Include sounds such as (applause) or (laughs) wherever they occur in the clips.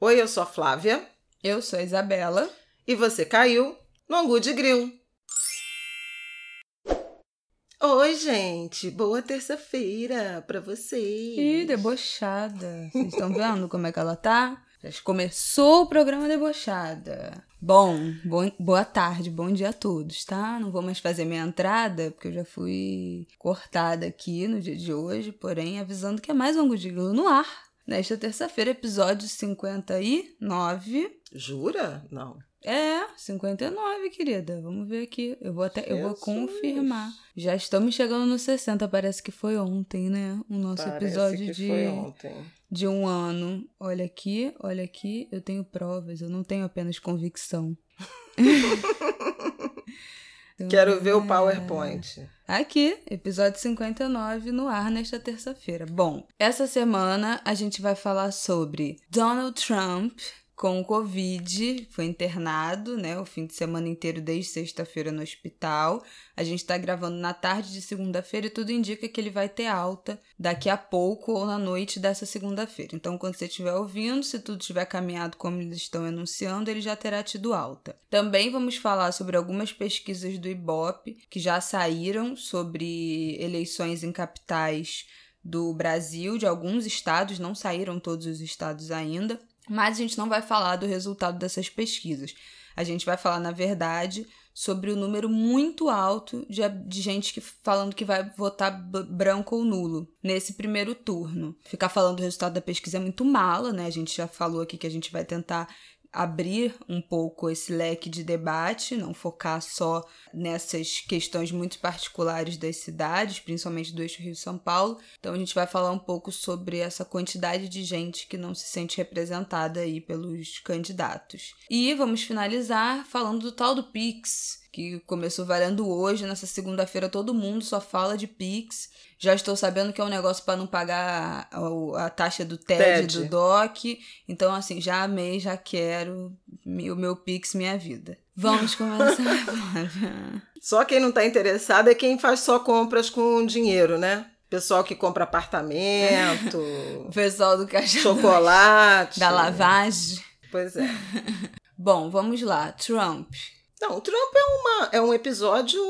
Oi, eu sou a Flávia. Eu sou a Isabela. E você caiu no Angu de Grill. Oi, gente. Boa terça-feira pra vocês. Ih, debochada. Vocês estão vendo como é que ela tá? Já começou o programa debochada. Bom, bom, boa tarde, bom dia a todos, tá? Não vou mais fazer minha entrada, porque eu já fui cortada aqui no dia de hoje, porém avisando que é mais um Angu de Grilo no ar nesta terça-feira, episódio 59. Jura? Não. É, 59, querida. Vamos ver aqui. Eu vou até Jesus. eu vou confirmar. Já estamos chegando no 60, parece que foi ontem, né? O nosso parece episódio de foi ontem. de um ano. Olha aqui, olha aqui, eu tenho provas, eu não tenho apenas convicção. (laughs) Quero ver o PowerPoint. Aqui, episódio 59 no ar nesta terça-feira. Bom, essa semana a gente vai falar sobre Donald Trump com o Covid, foi internado, né, o fim de semana inteiro desde sexta-feira no hospital. A gente está gravando na tarde de segunda-feira e tudo indica que ele vai ter alta daqui a pouco ou na noite dessa segunda-feira. Então, quando você estiver ouvindo, se tudo tiver caminhado como eles estão anunciando, ele já terá tido alta. Também vamos falar sobre algumas pesquisas do Ibope que já saíram sobre eleições em capitais do Brasil, de alguns estados, não saíram todos os estados ainda. Mas a gente não vai falar do resultado dessas pesquisas. A gente vai falar, na verdade, sobre o número muito alto de, de gente que, falando que vai votar branco ou nulo nesse primeiro turno. Ficar falando do resultado da pesquisa é muito mala, né? A gente já falou aqui que a gente vai tentar abrir um pouco esse leque de debate, não focar só nessas questões muito particulares das cidades, principalmente do eixo Rio-São Paulo. Então a gente vai falar um pouco sobre essa quantidade de gente que não se sente representada aí pelos candidatos. E vamos finalizar falando do tal do Pix, que começou valendo hoje, nessa segunda-feira todo mundo só fala de Pix. Já estou sabendo que é um negócio para não pagar a, a, taxa do TED, TED, do DOC. Então, assim, já amei, já quero o meu Pix, minha vida. Vamos começar, (laughs) Só quem não está interessado é quem faz só compras com dinheiro, né? Pessoal que compra apartamento. (laughs) Pessoal do caixa. Chocolate. Da lavagem. Pois é. (laughs) Bom, vamos lá. Trump. Não, o Trump é, uma, é um episódio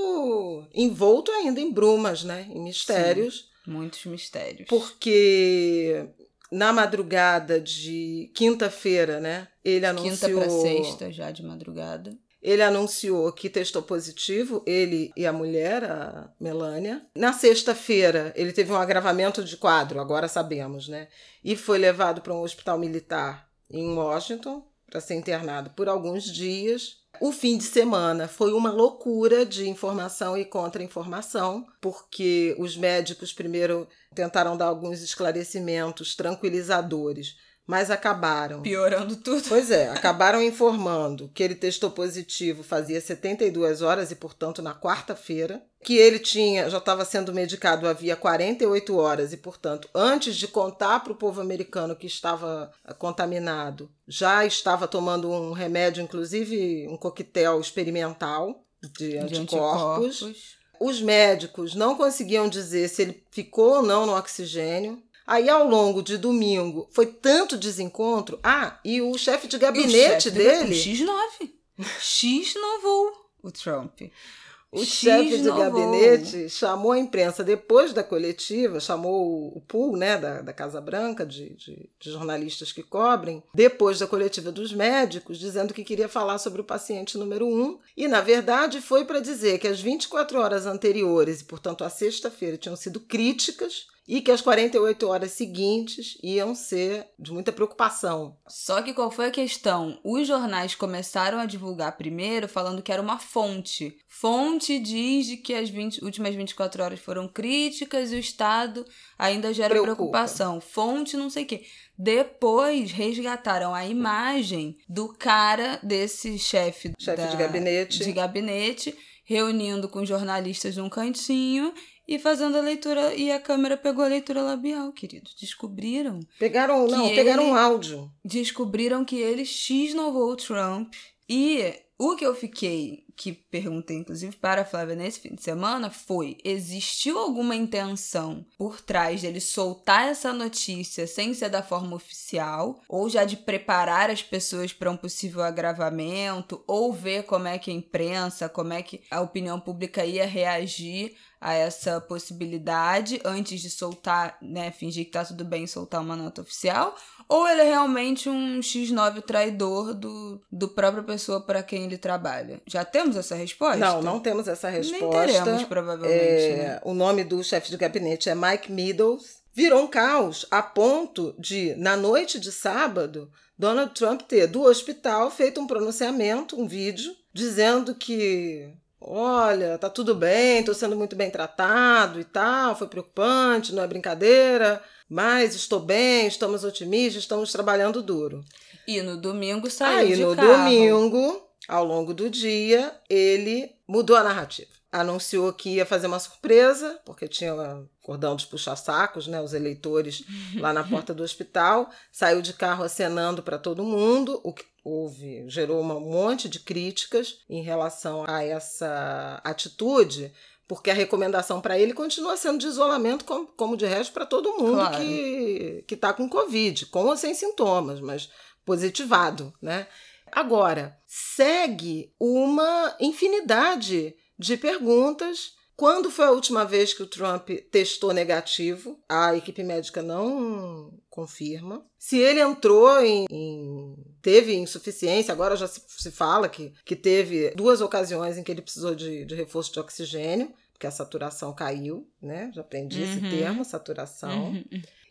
envolto ainda em brumas, né? Em mistérios. Sim, muitos mistérios. Porque na madrugada de quinta-feira, né? Ele anunciou. Quinta para sexta, já de madrugada. Ele anunciou que testou positivo, ele e a mulher, a Melania. Na sexta-feira, ele teve um agravamento de quadro, agora sabemos, né? E foi levado para um hospital militar em Washington para ser internado por alguns dias. O fim de semana foi uma loucura de informação e contra-informação, porque os médicos primeiro tentaram dar alguns esclarecimentos tranquilizadores mas acabaram. Piorando tudo. Pois é, acabaram informando que ele testou positivo fazia 72 horas e, portanto, na quarta-feira. Que ele tinha, já estava sendo medicado havia 48 horas e, portanto, antes de contar para o povo americano que estava contaminado, já estava tomando um remédio, inclusive um coquetel experimental de anticorpos. De anticorpos. Os médicos não conseguiam dizer se ele ficou ou não no oxigênio. Aí, ao longo de domingo, foi tanto desencontro. Ah, e o chefe de gabinete dele. X9. X novou o Trump. O X chefe de gabinete chamou a imprensa depois da coletiva, chamou o pool né, da, da Casa Branca, de, de, de, jornalistas que cobrem, depois da coletiva dos médicos, dizendo que queria falar sobre o paciente número um. E, na verdade, foi para dizer que as 24 horas anteriores, e portanto a sexta-feira, tinham sido críticas e que as 48 horas seguintes iam ser de muita preocupação. Só que qual foi a questão? Os jornais começaram a divulgar primeiro falando que era uma fonte. Fonte diz que as 20, últimas 24 horas foram críticas e o Estado ainda gera Preocupa. preocupação. Fonte não sei o quê. Depois resgataram a imagem do cara desse chefe, chefe da, de gabinete. De gabinete reunindo com jornalistas num cantinho e fazendo a leitura. E a câmera pegou a leitura labial, querido. Descobriram. Pegaram, não, pegaram um áudio. Descobriram que ele x novou o Trump. E O que eu fiquei, que perguntei inclusive para a Flávia nesse fim de semana, foi: existiu alguma intenção por trás dele soltar essa notícia sem ser da forma oficial, ou já de preparar as pessoas para um possível agravamento, ou ver como é que a imprensa, como é que a opinião pública ia reagir a essa possibilidade antes de soltar, né, fingir que tá tudo bem soltar uma nota oficial, ou ele é realmente um X9 traidor do, do própria pessoa para quem ele trabalha? Já temos essa resposta? Não, não temos essa resposta. Nem teremos, provavelmente. É, né? O nome do chefe de gabinete é Mike Meadows. Virou um caos a ponto de, na noite de sábado, Donald Trump ter do hospital feito um pronunciamento, um vídeo, dizendo que olha, tá tudo bem, tô sendo muito bem tratado e tal, foi preocupante, não é brincadeira, mas estou bem, estamos otimistas, estamos trabalhando duro. E no domingo saiu Aí de no carro. domingo, ao longo do dia, ele mudou a narrativa. Anunciou que ia fazer uma surpresa, porque tinha um cordão de puxa-sacos, né? Os eleitores (laughs) lá na porta do hospital. Saiu de carro acenando para todo mundo, o que houve, gerou um monte de críticas em relação a essa atitude, porque a recomendação para ele continua sendo de isolamento, como, como de resto para todo mundo Claro. que que está com Covid, com ou sem sintomas, mas positivado, né? Agora, segue uma infinidade de perguntas. Quando foi a última vez que o Trump testou negativo? A equipe médica não confirma. Se ele entrou em. em- teve insuficiência, agora já se, se fala que, que teve duas ocasiões em que ele precisou de, de reforço de oxigênio, porque a saturação caiu, né? Já aprendi esse Uhum. termo, saturação. Uhum.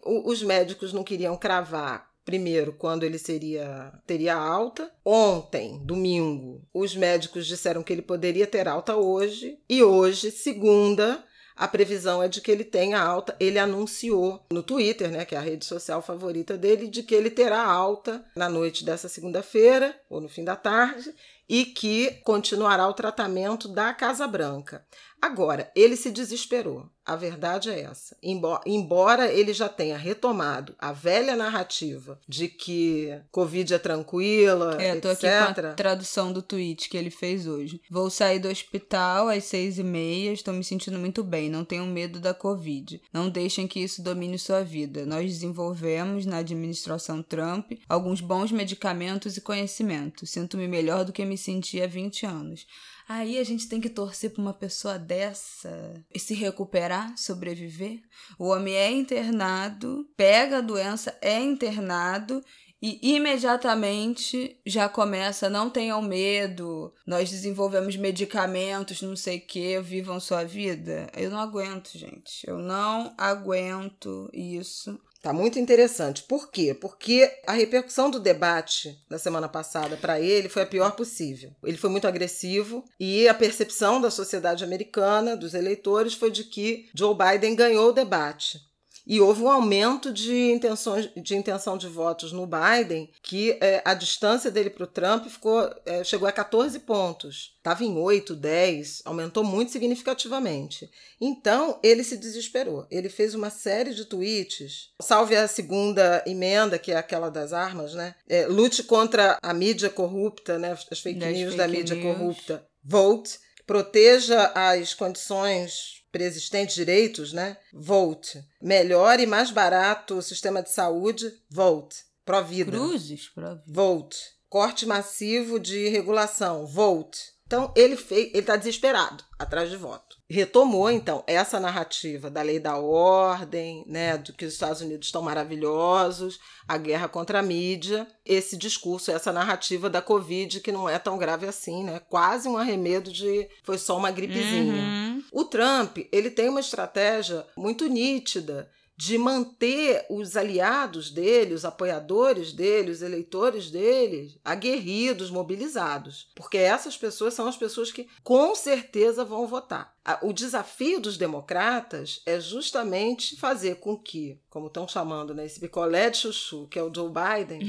O- os médicos não queriam cravar primeiro quando ele seria teria alta. Ontem, domingo, os médicos disseram que ele poderia ter alta hoje e hoje, segunda, a previsão é de que ele tenha alta. Ele anunciou no Twitter, né, que é a rede social favorita dele, de que ele terá alta na noite dessa segunda-feira ou no fim da tarde e que continuará o tratamento da Casa Branca. Agora, ele se desesperou. A verdade é essa. Embo- Embora ele já tenha retomado a velha narrativa de que Covid é tranquila, É, tô etc. aqui com a tradução do tweet que ele fez hoje. Vou sair do hospital às seis e meia, estou me sentindo muito bem, não tenho medo da Covid. Não deixem que isso domine sua vida. Nós desenvolvemos, na administração Trump, alguns bons medicamentos e conhecimento. Sinto-me melhor do que me sentia há 20 anos. Aí a gente tem que torcer pra uma pessoa dessa e se recuperar, sobreviver. O homem é internado, pega a doença, é internado e imediatamente já começa, não tenham medo, nós desenvolvemos medicamentos, não sei o que, vivam sua vida. Eu não aguento, gente. Eu não aguento isso. Tá muito interessante. Por quê? Porque a repercussão do debate da semana passada para ele foi a pior possível. Ele foi muito agressivo e a percepção da sociedade americana, dos eleitores, foi de que Joe Biden ganhou o debate. E houve um aumento de, intenções, de intenção de votos no Biden, que é, a distância dele para o Trump ficou, é, chegou a 14 pontos. Estava em 8, 10, aumentou muito significativamente. Então, ele se desesperou. Ele fez uma série de tweets. Salve a segunda emenda, que é aquela das armas, né? É, lute contra a mídia corrupta, né? As fake Das news da fake mídia news. corrupta. Vote. Proteja as condições preexistentes, direitos, né? Vote. Melhor e mais barato o sistema de saúde. Vote. Pró-vida. Cruzes, pra vida. Vote. Corte massivo de regulação. Vote. Então, ele fez, ele está desesperado atrás de voto. Retomou, então, essa narrativa da lei da ordem, né, do que os Estados Unidos estão maravilhosos, a guerra contra a mídia, esse discurso, essa narrativa da Covid, que não é tão grave assim, né? Quase um arremedo de foi só uma gripezinha. Uhum. O Trump, ele tem uma estratégia muito nítida de manter os aliados dele, os apoiadores dele, os eleitores dele, aguerridos, mobilizados. Porque essas pessoas são as pessoas que com certeza vão votar. O desafio dos democratas é justamente fazer com que, como estão chamando, né, esse picolé de chuchu, que é o Joe Biden,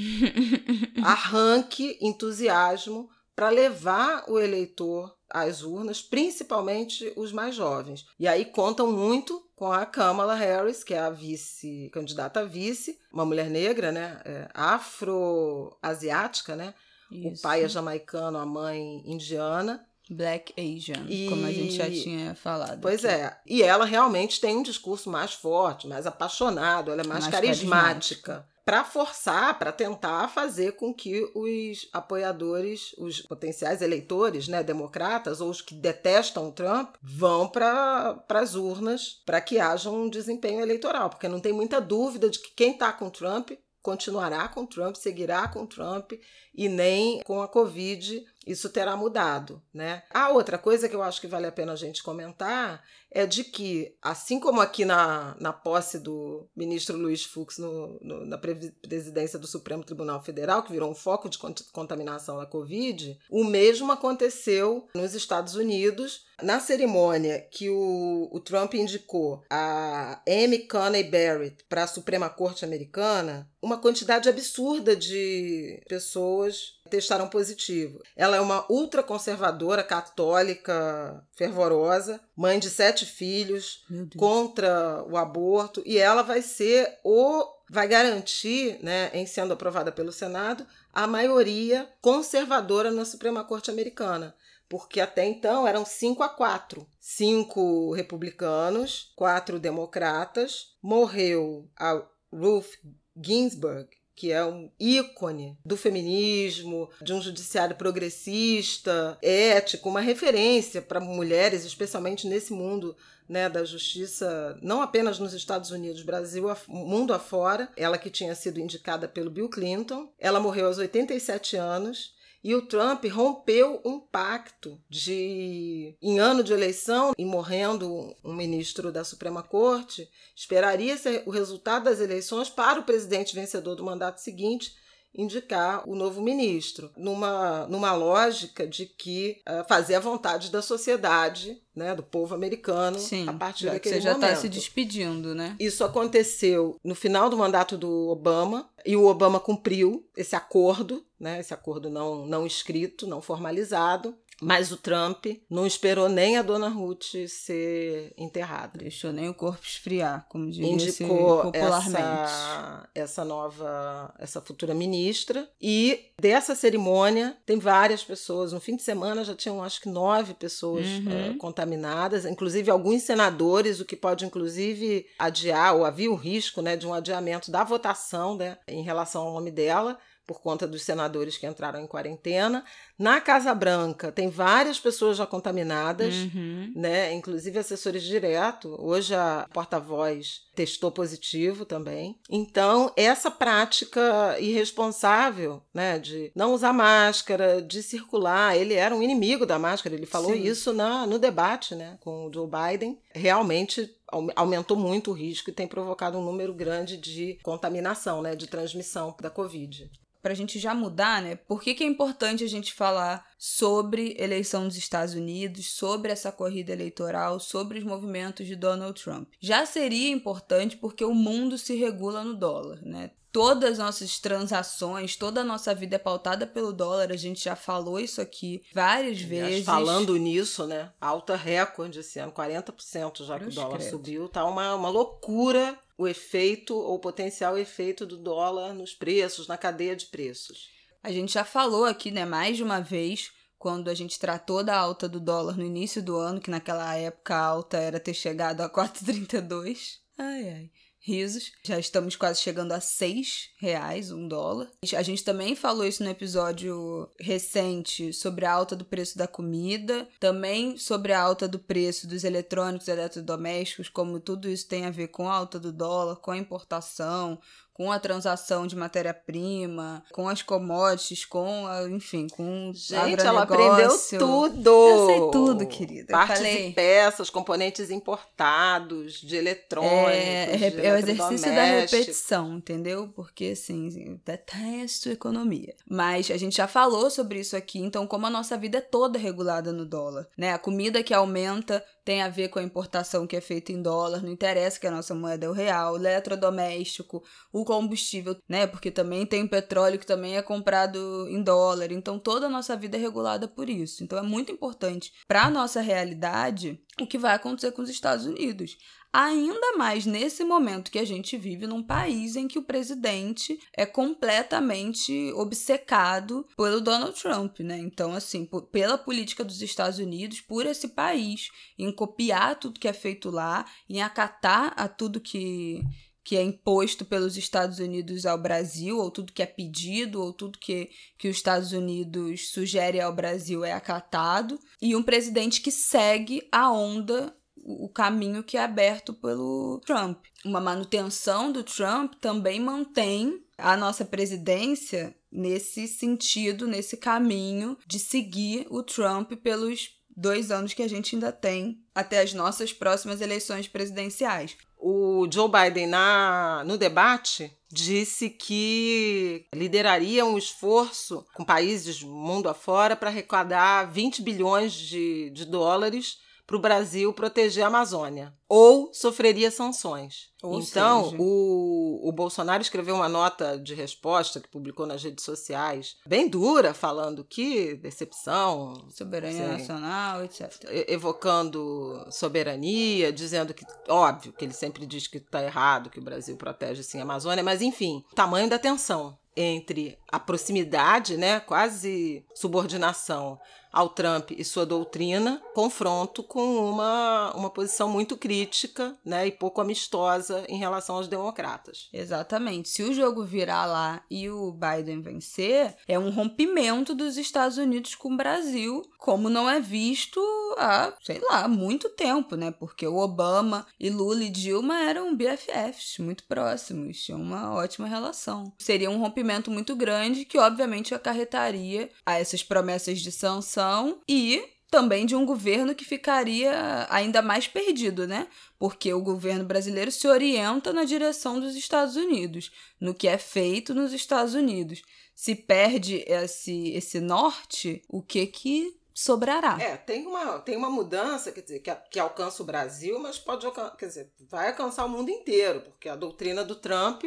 (laughs) arranque entusiasmo para levar o eleitor às urnas, principalmente os mais jovens. E aí contam muito com a Kamala Harris, que é a vice, candidata a vice, uma mulher negra, né, é, afro-asiática, né, Isso. O pai é jamaicano, a mãe indiana. Black Asian, e... como a gente já tinha falado. Pois aqui. é. E ela realmente tem um discurso mais forte, mais apaixonado, ela é mais, mais carismática. carismática para forçar, para tentar fazer com que os apoiadores, os potenciais eleitores, né, democratas ou os que detestam o Trump, vão para as urnas para que haja um desempenho eleitoral, porque não tem muita dúvida de que quem está com Trump continuará com Trump, seguirá com Trump e nem com a Covid isso terá mudado, né? A outra coisa que eu acho que vale a pena a gente comentar é de que, assim como aqui na, na posse do ministro Luiz Fux no, no, na presidência do Supremo Tribunal Federal, que virou um foco de contaminação da Covid, o mesmo aconteceu nos Estados Unidos, na cerimônia que o, o Trump indicou a Amy Coney Barrett para a Suprema Corte Americana, uma quantidade absurda de pessoas testaram positivo. Ela é uma ultraconservadora, católica, fervorosa, mãe de sete filhos, contra o aborto, e ela vai ser o. vai garantir, né, em sendo aprovada pelo Senado, a maioria conservadora na Suprema Corte Americana porque até então eram cinco a quatro. Cinco republicanos, quatro democratas. Morreu a Ruth Ginsburg, que é um ícone do feminismo, de um judiciário progressista, ético, uma referência para mulheres, especialmente nesse mundo né, da justiça, não apenas nos Estados Unidos, Brasil, mundo afora. Ela que tinha sido indicada pelo Bill Clinton. Ela morreu aos 87 anos e o Trump rompeu um pacto de, em ano de eleição, e morrendo um ministro da Suprema Corte, esperaria ser o resultado das eleições para o presidente vencedor do mandato seguinte indicar o novo ministro, numa, numa lógica de que uh, fazer a vontade da sociedade, né, do povo americano, Sim, a partir já daquele você já está se despedindo, né? Isso aconteceu no final do mandato do Obama e o Obama cumpriu esse acordo, né, esse acordo não, não escrito, não formalizado, mas o Trump não esperou nem a dona Ruth ser enterrada. Deixou nem o corpo esfriar, como diria Indicou popularmente. Essa, essa nova, essa futura ministra. E dessa cerimônia tem várias pessoas. No fim de semana já tinham acho que nove pessoas uhum. uh, contaminadas, inclusive alguns senadores, o que pode inclusive adiar, ou havia o risco né, de um adiamento da votação né, em relação ao nome dela por conta dos senadores que entraram em quarentena. Na Casa Branca tem várias pessoas já contaminadas, uhum. né? Inclusive assessores direto. Hoje a porta-voz testou positivo também. Então, essa prática irresponsável, né, de não usar máscara, de circular, ele era um inimigo da máscara, ele falou Sim. isso na, no debate, né, com o Joe Biden. Realmente aumentou muito o risco e tem provocado um número grande de contaminação, né, de transmissão da Covid para a gente já mudar, né? Por que, que é importante a gente falar sobre eleição dos Estados Unidos, sobre essa corrida eleitoral, sobre os movimentos de Donald Trump? Já seria importante porque o mundo se regula no dólar, né? Todas as nossas transações, toda a nossa vida é pautada pelo dólar. A gente já falou isso aqui várias vezes. Falando nisso, né? Alta recorde esse ano, 40% já que o dólar credo. subiu. Tá uma, uma loucura o efeito ou potencial efeito do dólar nos preços, na cadeia de preços. A gente já falou aqui, né, mais de uma vez, quando a gente tratou da alta do dólar no início do ano, que naquela época a alta era ter chegado a (laughs) 4,32. Ai, ai risos. Já estamos quase chegando a seis reais um dólar. A gente também falou isso no episódio recente sobre a alta do preço da comida, também sobre a alta do preço dos eletrônicos e eletrodomésticos, como tudo isso tem a ver com a alta do dólar, com a importação, com a transação de matéria-prima, com as commodities, com, a, enfim, com Gente, ela aprendeu tudo. Eu sei tudo, querida. Partes e peças, componentes importados, de eletrônicos, é, de é o exercício da repetição, entendeu? Porque, assim, detesto economia. Mas a gente já falou sobre isso aqui, então como a nossa vida é toda regulada no dólar, né? A comida que aumenta tem a ver com a importação que é feita em dólar, não interessa que a nossa moeda é o real, o eletrodoméstico, o combustível, né? Porque também tem o petróleo que também é comprado em dólar. Então toda a nossa vida é regulada por isso. Então é muito importante para a nossa realidade o que vai acontecer com os Estados Unidos. ainda mais nesse momento que a gente vive num país em que o presidente é completamente obcecado pelo Donald Trump, né? Então, assim, pela política dos Estados Unidos, por esse país, em copiar tudo que é feito lá, em acatar a tudo que que é imposto pelos Estados Unidos ao Brasil, ou tudo que é pedido, ou tudo que, que os Estados Unidos sugere ao Brasil é acatado, e um presidente que segue a onda o caminho que é aberto pelo Trump. Uma manutenção do Trump também mantém a nossa presidência nesse sentido, nesse caminho de seguir o Trump pelos dois anos que a gente ainda tem até as nossas próximas eleições presidenciais. O Joe Biden, na, no debate, disse que lideraria um esforço com países mundo afora para arrecadar 20 bilhões de, de dólares para o Brasil proteger a Amazônia, ou sofreria sanções. Ou então, seja... o, o Bolsonaro escreveu uma nota de resposta que publicou nas redes sociais, bem dura, falando que decepção. Soberania assim, nacional, etc. Evocando soberania, dizendo que, óbvio, que ele sempre diz que está errado, que o Brasil protege sim a Amazônia, mas enfim, tamanho da tensão entre a proximidade, né, quase subordinação ao Trump e sua doutrina, confronto com uma, uma posição muito crítica né, e pouco amistosa em relação aos democratas. Exatamente. Se o jogo virar lá e o Biden vencer, é um rompimento dos Estados Unidos com o Brasil, como não é visto há, sei lá, muito tempo, né? Porque o Obama e Lula e Dilma eram BFFs, muito próximos, tinham uma ótima relação. Seria um rompimento muito grande que, obviamente, acarretaria a essas promessas de sanção e também de um governo que ficaria ainda mais perdido, né? Porque o governo brasileiro se orienta na direção dos Estados Unidos, no que é feito nos Estados Unidos. Se perde esse, esse norte, o que que sobrará? É, tem uma, tem uma mudança, quer dizer, que, que alcança o Brasil, mas pode quer dizer, vai alcançar o mundo inteiro, porque a doutrina do Trump,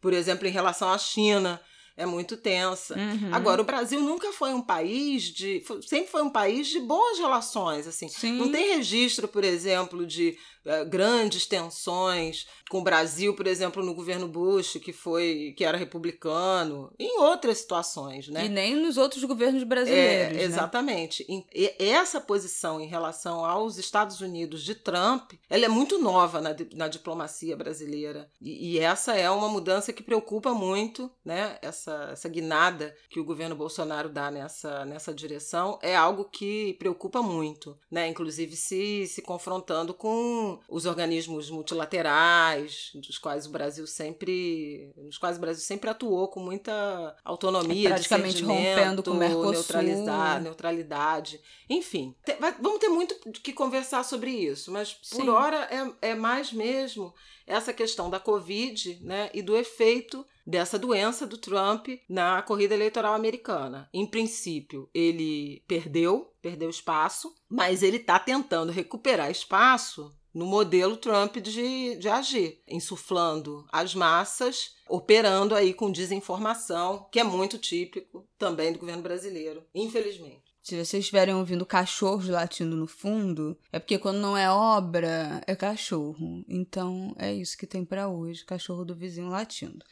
por exemplo, em relação à China, é muito tensa. Uhum. Agora, o Brasil nunca foi um país de. Sempre foi um país de boas relações. assim Sim. Não tem registro, por exemplo, de uh, grandes tensões com o Brasil, por exemplo, no governo Bush, que foi que era republicano, em outras situações, né? E nem nos outros governos brasileiros. É, né? exatamente. Né? E essa posição em relação aos Estados Unidos de Trump, ela é muito nova na, na diplomacia brasileira. E, e, essa é uma mudança que preocupa muito, né? Essa, essa guinada que o governo Bolsonaro dá nessa, nessa direção é algo que preocupa muito, né? Inclusive se, se confrontando com os organismos multilaterais dos quais o Brasil sempre, nos quais o Brasil sempre atuou com muita autonomia, é praticamente rompendo com o Mercosul, neutralizar, neutralidade, enfim, te, vai, vamos ter muito que conversar sobre isso, mas por Sim. hora é, é mais mesmo essa questão da Covid, né, e do efeito dessa doença do Trump na corrida eleitoral americana. Em princípio, ele perdeu, perdeu espaço, mas ele está tentando recuperar espaço no modelo Trump de, de agir, insuflando as massas, operando aí com desinformação, que é muito típico também do governo brasileiro, infelizmente. Se vocês estiverem ouvindo cachorros latindo no fundo, é porque quando não é obra, é cachorro. Então é isso que tem para hoje, cachorro do vizinho latindo.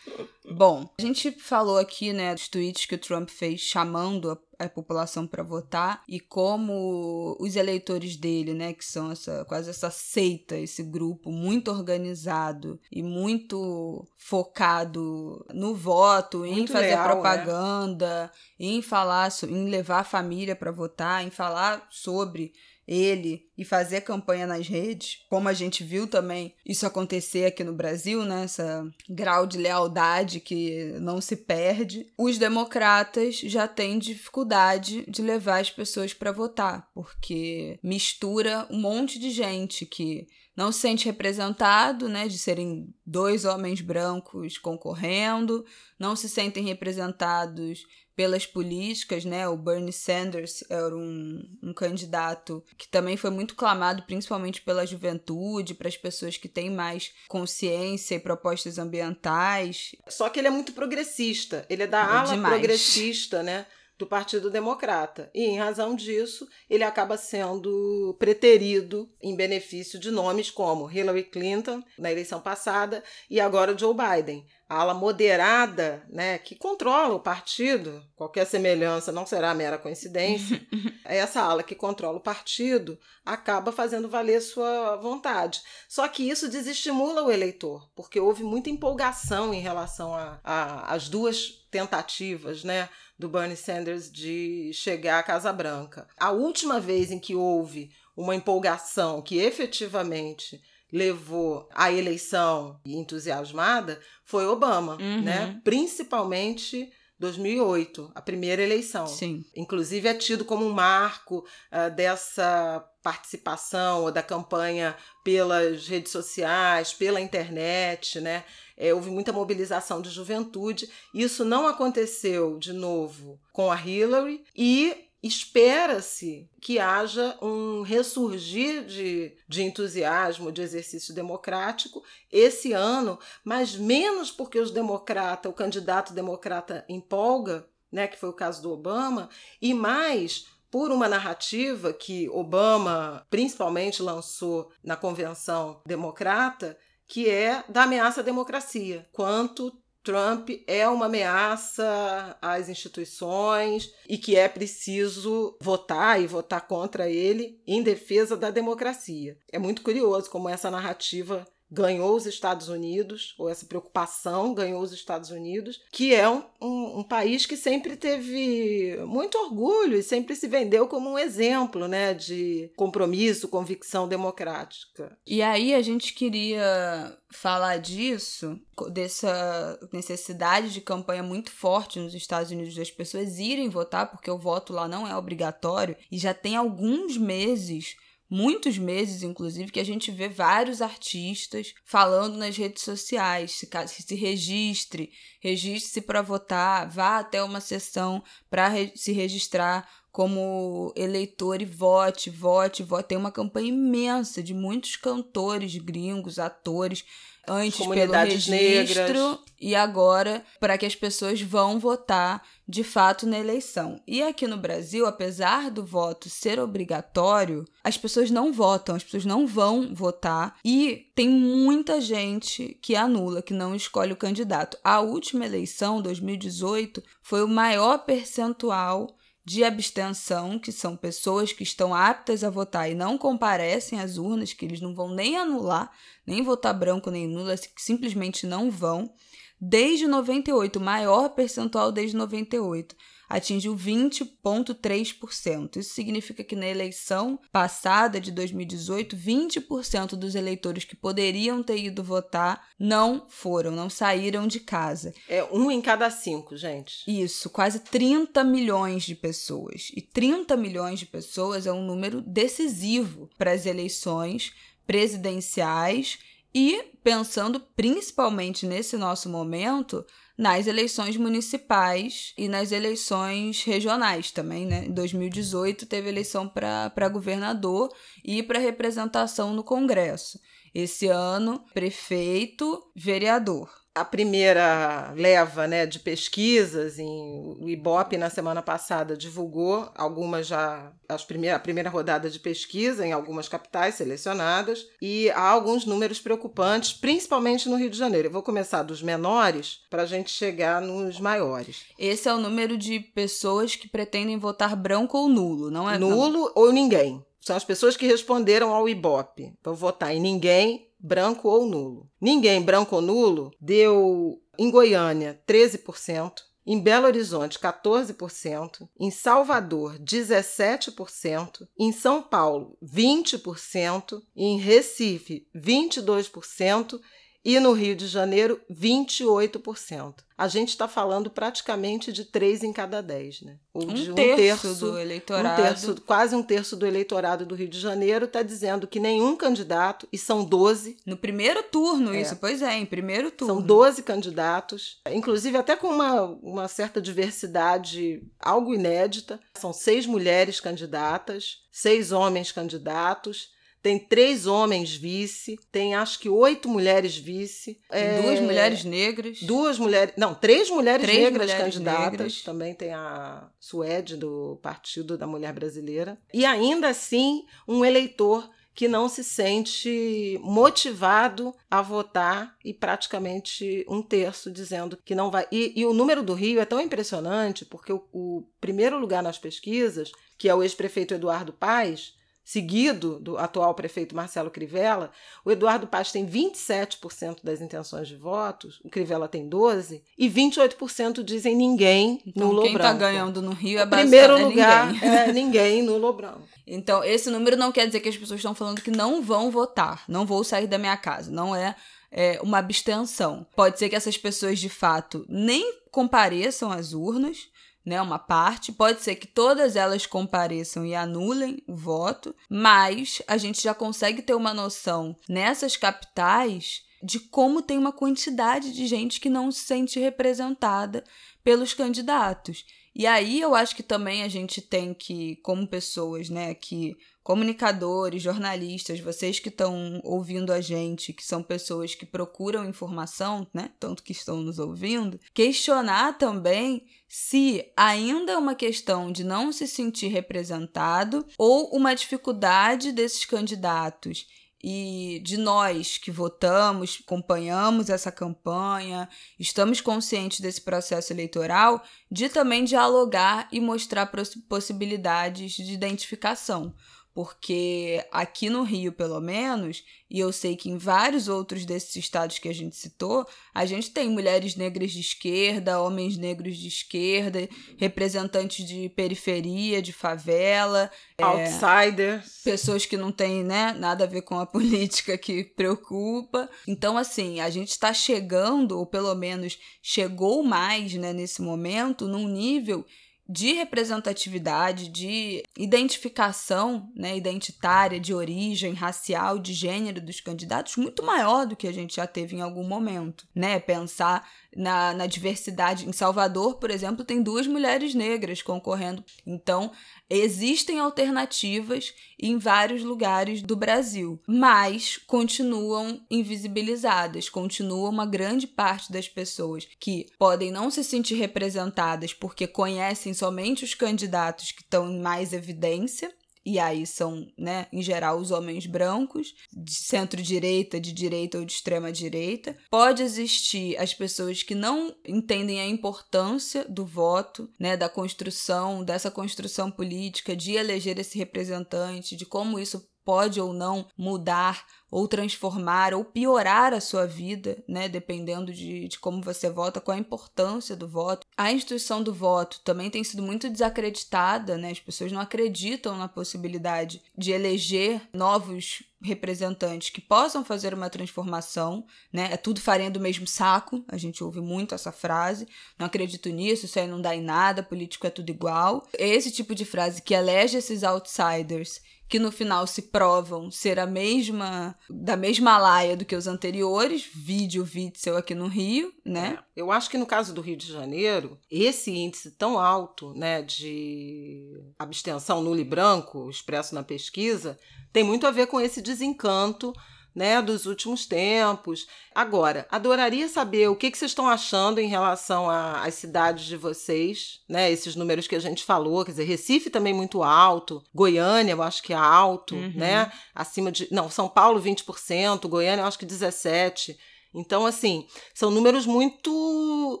Bom, a gente falou aqui, né, dos tweets que o Trump fez chamando a a população para votar e como os eleitores dele, né, que são essa quase essa seita, esse grupo muito organizado e muito focado no voto, muito em fazer leal, né? propaganda, né? em falar, em levar a família para votar, em falar sobre ele e fazer campanha nas redes, como a gente viu também isso acontecer aqui no Brasil, né? Essa grau de lealdade que não se perde. Os democratas já têm dificuldade de levar as pessoas para votar, porque mistura um monte de gente que não se sente representado, né, de serem dois homens brancos concorrendo, não se sentem representados pelas políticas, né? O Bernie Sanders era um, um candidato que também foi muito clamado, principalmente pela juventude, para as pessoas que têm mais consciência e propostas ambientais. Só que ele é muito progressista, ele é da ala Demais. progressista, né? Do Partido Democrata. E, em razão disso, ele acaba sendo preterido em benefício de nomes como Hillary Clinton, na eleição passada, e agora Joe Biden. A ala moderada, né, que controla o partido, qualquer semelhança não será mera coincidência, (laughs) essa ala que controla o partido acaba fazendo valer sua vontade. Só que isso desestimula o eleitor, porque houve muita empolgação em relação às duas tentativas, né? Do Bernie Sanders de chegar à Casa Branca. A última vez em que houve uma empolgação que efetivamente levou à eleição entusiasmada foi Obama, uhum. né? Principalmente 2008, a primeira eleição. Sim. Inclusive é tido como um marco uh, dessa participação ou da campanha pelas redes sociais, pela internet, né? É, houve muita mobilização de juventude. Isso não aconteceu de novo com a Hillary e espera-se que haja um ressurgir de, de entusiasmo, de exercício democrático esse ano, mas menos porque os democratas, o candidato democrata empolga, né, que foi o caso do Obama, e mais por uma narrativa que Obama principalmente lançou na convenção democrata, que é da ameaça à democracia, quanto Trump é uma ameaça às instituições e que é preciso votar e votar contra ele em defesa da democracia. É muito curioso como essa narrativa ganhou os Estados Unidos, ou essa preocupação ganhou os Estados Unidos, que é um, um, um, país que sempre teve muito orgulho e sempre se vendeu como um exemplo né, de compromisso, convicção democrática. E aí a gente queria falar disso, dessa necessidade de campanha muito forte nos Estados Unidos das pessoas irem votar, porque o voto lá não é obrigatório, e já tem alguns meses muitos meses, inclusive, que a gente vê vários artistas falando nas redes sociais, se, se registre, registre-se para votar, vá até uma sessão para re se registrar como eleitor e vote, vote, vote. Tem uma campanha imensa de muitos cantores gringos, atores, antes pelo registro negras. e agora para que as pessoas vão votar de fato na eleição. E aqui no Brasil, apesar do voto ser obrigatório, as pessoas não votam, as pessoas não vão votar e tem muita gente que anula, que não escolhe o candidato. A última eleição, 2018, foi o maior percentual de abstenção, que são pessoas que estão aptas a votar e não comparecem às urnas, que eles não vão nem anular, nem votar branco nem nula, simplesmente não vão. Desde 98, maior percentual desde 98 atingiu 20,3%. Isso significa que na eleição passada de 2018, 20% dos eleitores que poderiam ter ido votar não foram, não saíram de casa. É um em cada cinco, gente. Isso, quase 30 milhões de pessoas. E 30 milhões de pessoas é um número decisivo para as eleições presidenciais e pensando principalmente nesse nosso momento nas eleições municipais e nas eleições regionais também, né? Em 2018 teve eleição para governador e para representação no Congresso. Esse ano, prefeito, vereador a primeira leva né, de pesquisas, em, o IBOP na semana passada divulgou algumas já, as primeira, a primeira rodada de pesquisa em algumas capitais selecionadas, e há alguns números preocupantes, principalmente no Rio de Janeiro. Eu vou começar dos menores para a gente chegar nos maiores. Esse é o número de pessoas que pretendem votar branco ou nulo, não é? Nulo não. ou ninguém. São as pessoas que responderam ao IBOP. Vão votar em ninguém branco ou nulo. Ninguém branco ou nulo deu em Goiânia 13%, em Belo Horizonte 14%, em Salvador 17%, em São Paulo 20%, em Recife 22% e no Rio de Janeiro 28% a gente está falando praticamente de três em cada dez, né? Ou um de um terço, terço do eleitorado. Um terço, quase um terço do eleitorado do Rio de Janeiro está dizendo que nenhum candidato, e são 12. No primeiro turno, é. isso, pois é, em primeiro turno. São 12 candidatos, inclusive até com uma, uma certa diversidade, algo inédita. São seis mulheres candidatas, seis homens candidatos tem três homens vice, tem acho que oito mulheres vice. É, duas mulheres negras. Duas mulheres. Não, três mulheres três negras mulheres candidatas. Negras. Também tem a Suede, do Partido da Mulher Brasileira. E ainda assim, um eleitor que não se sente motivado a votar e praticamente um terço dizendo que não vai. E, e o número do Rio é tão impressionante porque o, o primeiro lugar nas pesquisas, que é o ex-prefeito Eduardo Paes, seguido do atual prefeito Marcelo Crivella, o Eduardo Paz tem 27% das intenções de votos, o Crivella tem 12%, e 28% dizem ninguém então, no quem está ganhando no Rio é O primeiro é lugar ninguém. (laughs) é ninguém no Branco. Então, esse número não quer dizer que as pessoas estão falando que não vão votar, não vou sair da minha casa, não é, é uma abstenção. Pode ser que essas pessoas, de fato, nem compareçam às urnas, né, uma parte, pode ser que todas elas compareçam e anulem o voto, mas a gente já consegue ter uma noção nessas capitais de como tem uma quantidade de gente que não se sente representada pelos candidatos. E aí eu acho que também a gente tem que, como pessoas, né, que comunicadores, jornalistas, vocês que estão ouvindo a gente, que são pessoas que procuram informação, né, tanto que estão nos ouvindo, questionar também se ainda é uma questão de não se sentir representado ou uma dificuldade desses candidatos e de nós que votamos, acompanhamos essa campanha, estamos conscientes desse processo eleitoral, de também dialogar e mostrar possibilidades de identificação porque aqui no Rio, pelo menos, e eu sei que em vários outros desses estados que a gente citou, a gente tem mulheres negras de esquerda, homens negros de esquerda, representantes de periferia, de favela, é, outsiders, é, pessoas que não têm né, nada a ver com a (laughs) política que preocupa. Então, assim, a gente está chegando, ou pelo menos chegou mais né, nesse momento, num nível de representatividade, de identificação né, identitária, de origem racial, de gênero dos candidatos, muito maior do que a gente já teve em algum momento. Né? Pensar na, na diversidade. Em Salvador, por exemplo, tem duas mulheres negras concorrendo. Então, existem alternativas em vários lugares do Brasil, mas continuam invisibilizadas. Continua uma grande parte das pessoas que podem não se sentir representadas porque conhecem somente os candidatos que estão em mais evidência e aí são, né, em geral, os homens brancos, de centro-direita, de direita ou de extrema-direita. Pode existir as pessoas que não entendem a importância do voto, né, da construção, dessa construção política, de eleger esse representante, de como isso pode ou não mudar ou transformar ou piorar a sua vida, né, dependendo de, de como você vota, qual a importância do voto. A instituição do voto também tem sido muito desacreditada, né, as pessoas não acreditam na possibilidade de eleger novos representantes que possam fazer uma transformação, né? É tudo farinha do mesmo saco, a gente ouve muito essa frase. Não acredito nisso, isso aí não dá em nada, político é tudo igual. Esse tipo de frase que elege esses outsiders que no final se provam ser a mesma da mesma laia do que os anteriores, vídeo Witzel aqui no Rio, né? É, eu acho que no caso do Rio de Janeiro, esse índice tão alto, né, de abstenção nulo e branco, expresso na pesquisa, tem muito a ver com esse desencanto né, dos últimos tempos. Agora, adoraria saber o que, que vocês estão achando em relação às cidades de vocês, né? Esses números que a gente falou, quer dizer, Recife também muito alto, Goiânia eu acho que é alto, uhum. né? Acima de. Não, São Paulo 20%, Goiânia eu acho que 17%. Então, assim, são números muito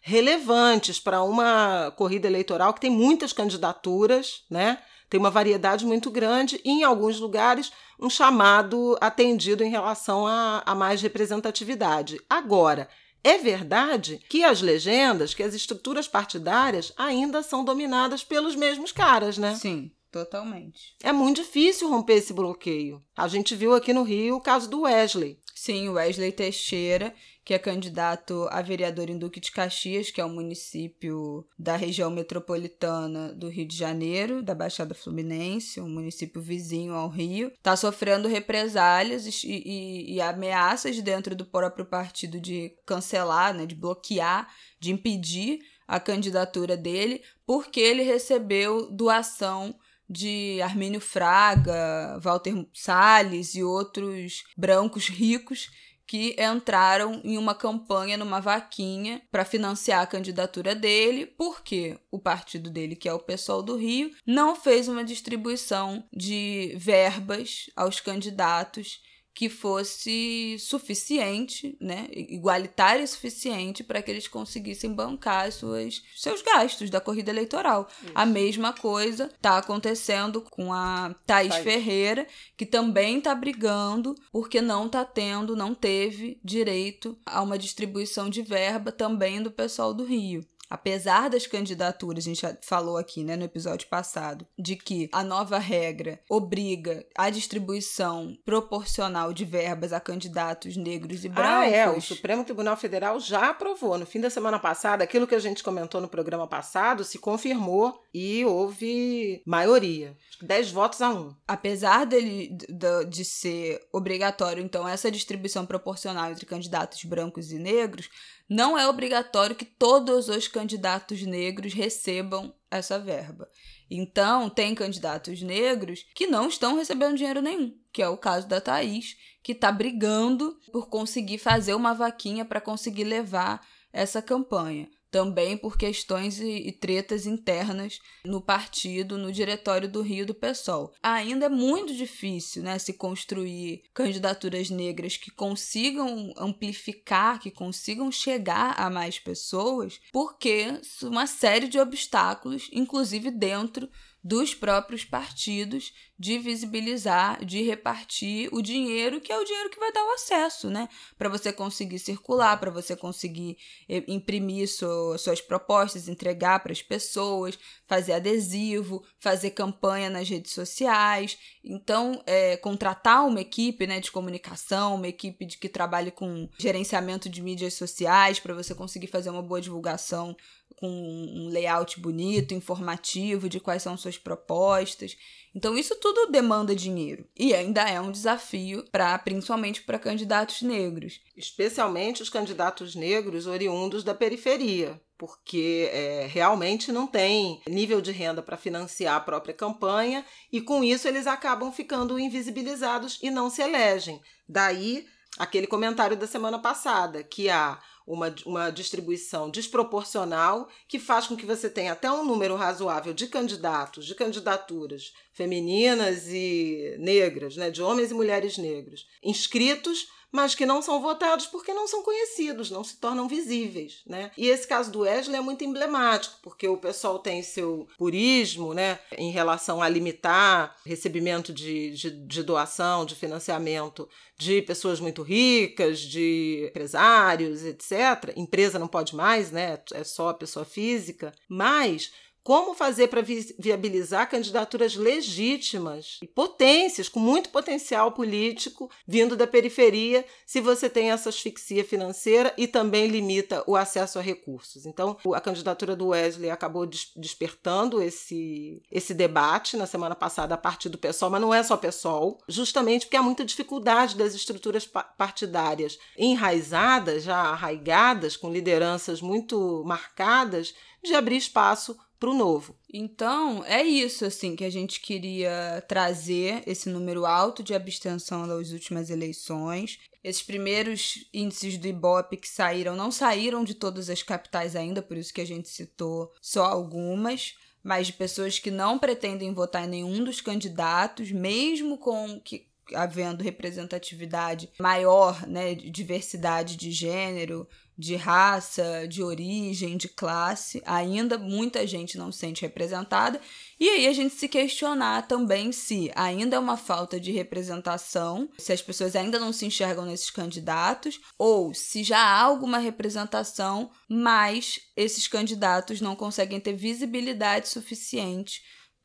relevantes para uma corrida eleitoral que tem muitas candidaturas, né? Tem uma variedade muito grande e, em alguns lugares, um chamado atendido em relação a, a mais representatividade. Agora, é verdade que as legendas, que as estruturas partidárias ainda são dominadas pelos mesmos caras, né? Sim. Totalmente. É muito difícil romper esse bloqueio. A gente viu aqui no Rio o caso do Wesley. Sim, o Wesley Teixeira, que é candidato a vereador em Duque de Caxias, que é um município da região metropolitana do Rio de Janeiro, da Baixada Fluminense, um município vizinho ao Rio, está sofrendo represálias e, e, e, ameaças dentro do próprio partido de cancelar, né, de bloquear, de impedir a candidatura dele, porque ele recebeu doação de Armínio Fraga, Walter Salles e outros brancos ricos que entraram em uma campanha, numa vaquinha, para financiar a candidatura dele, porque o partido dele, que é o Pessoal do Rio, não fez uma distribuição de verbas aos candidatos que fosse suficiente, né, igualitária e suficiente para que eles conseguissem bancar suas, seus gastos da corrida eleitoral. Isso. A mesma coisa está acontecendo com a Thaís, Thaís. Ferreira, que também está brigando porque não está tendo, não teve direito a uma distribuição de verba também do pessoal do Rio apesar das candidaturas, a gente já falou aqui né, no episódio passado, de que a nova regra obriga a distribuição proporcional de verbas a candidatos negros e brancos. Ah, é. O Supremo Tribunal Federal já aprovou. No fim da semana passada, aquilo que a gente comentou no programa passado se confirmou e houve maioria. 10 votos a um. Apesar dele de, de ser obrigatório, então, essa distribuição proporcional entre candidatos brancos e negros, não é obrigatório que todos os candidatos negros recebam essa verba. Então, tem candidatos negros que não estão recebendo dinheiro nenhum, que é o caso da Thaís, que está brigando por conseguir fazer uma vaquinha para conseguir levar essa campanha também por questões e, e, tretas internas no partido, no diretório do Rio do PSOL. Ainda é muito difícil né, se construir candidaturas negras que consigam amplificar, que consigam chegar a mais pessoas, porque uma série de obstáculos, inclusive dentro dos próprios partidos de visibilizar, de repartir o dinheiro, que é o dinheiro que vai dar o acesso, né? Para você conseguir circular, para você conseguir eh, imprimir suas propostas, entregar para as pessoas, fazer adesivo, fazer campanha nas redes sociais. Então, é, contratar uma equipe né, de comunicação, uma equipe de que trabalhe com gerenciamento de mídias sociais, para você conseguir fazer uma boa divulgação com um layout bonito, informativo de quais são suas propostas. Então isso tudo demanda dinheiro e ainda é um desafio para principalmente para candidatos negros, especialmente os candidatos negros oriundos da periferia, porque é, realmente não tem nível de renda para financiar a própria campanha e com isso eles acabam ficando invisibilizados e não se elegem. Daí aquele comentário da semana passada que há uma, uma distribuição desproporcional que faz com que você tenha até um número razoável de candidatos, de candidaturas femininas e negras, né, de homens e mulheres negros, inscritos mas que não são votados porque não são conhecidos, não se tornam visíveis, né? E esse caso do Wesley é muito emblemático, porque o pessoal tem seu purismo, né, em relação a limitar recebimento de, de, de doação, de financiamento de pessoas muito ricas, de empresários, etc. Empresa não pode mais, né? É só pessoa física, mas como fazer para vi viabilizar candidaturas legítimas e potências, com muito potencial político, vindo da periferia, se você tem essa asfixia financeira e também limita o acesso a recursos. Então, a candidatura do Wesley acabou des despertando esse, esse debate na semana passada a partir do PSOL, mas não é só PSOL, justamente porque há muita dificuldade das estruturas partidárias enraizadas, já arraigadas, com lideranças muito marcadas, de abrir espaço para o novo. Então, é isso assim que a gente queria trazer esse número alto de abstenção das últimas eleições. Esses primeiros índices do Ibope que saíram não saíram de todas as capitais ainda, por isso que a gente citou só algumas, mas de pessoas que não pretendem votar em nenhum dos candidatos, mesmo com que havendo representatividade maior, né, diversidade de gênero, de raça, de origem, de classe, ainda muita gente não se sente representada. E aí a gente se questionar também se ainda é uma falta de representação, se as pessoas ainda não se enxergam nesses candidatos, ou se já há alguma representação, mas esses candidatos não conseguem ter visibilidade suficiente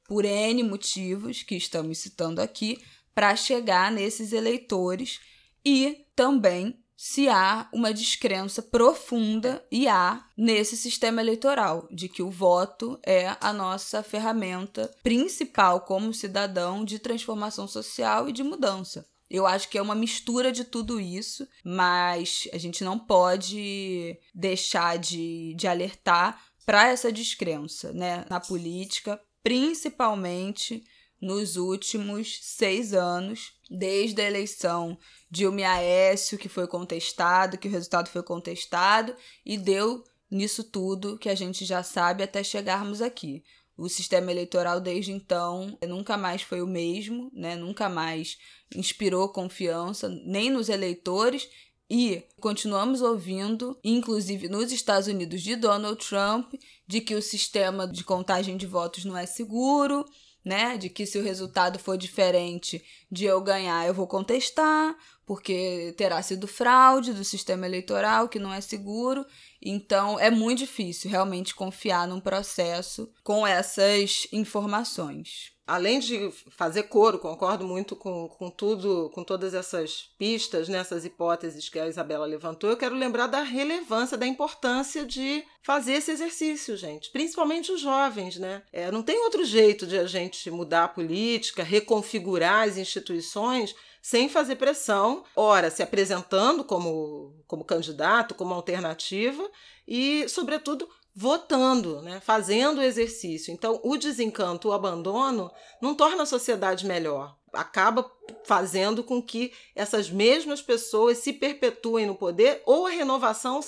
por N motivos que estamos citando aqui para chegar nesses eleitores e também se há uma descrença profunda e há nesse sistema eleitoral de que o voto é a nossa ferramenta principal como cidadão de transformação social e de mudança. Eu acho que é uma mistura de tudo isso, mas a gente não pode deixar de, de alertar para essa descrença né, na política, principalmente nos últimos seis anos, desde a eleição Dilma Aécio, que foi contestado, que o resultado foi contestado, e deu nisso tudo que a gente já sabe até chegarmos aqui. O sistema eleitoral desde então nunca mais foi o mesmo, né? nunca mais inspirou confiança nem nos eleitores e continuamos ouvindo, inclusive nos Estados Unidos de Donald Trump, de que o sistema de contagem de votos não é seguro, né? De que se o resultado for diferente de eu ganhar, eu vou contestar, porque terá sido fraude do sistema eleitoral, que não é seguro. Então, é muito difícil realmente confiar num processo com essas informações. Além de fazer coro, concordo muito com, com tudo, com todas essas pistas, nessas né, hipóteses que a Isabela levantou, eu quero lembrar da relevância, da importância de fazer esse exercício, gente. Principalmente os jovens, né? É, não tem outro jeito de a gente mudar a política, reconfigurar as instituições sem fazer pressão, ora se apresentando como, como candidato, como alternativa e, sobretudo, votando, né? fazendo o exercício. Então, o desencanto, o abandono, não torna a sociedade melhor. Acaba fazendo com que essas mesmas pessoas se perpetuem no poder ou a renovação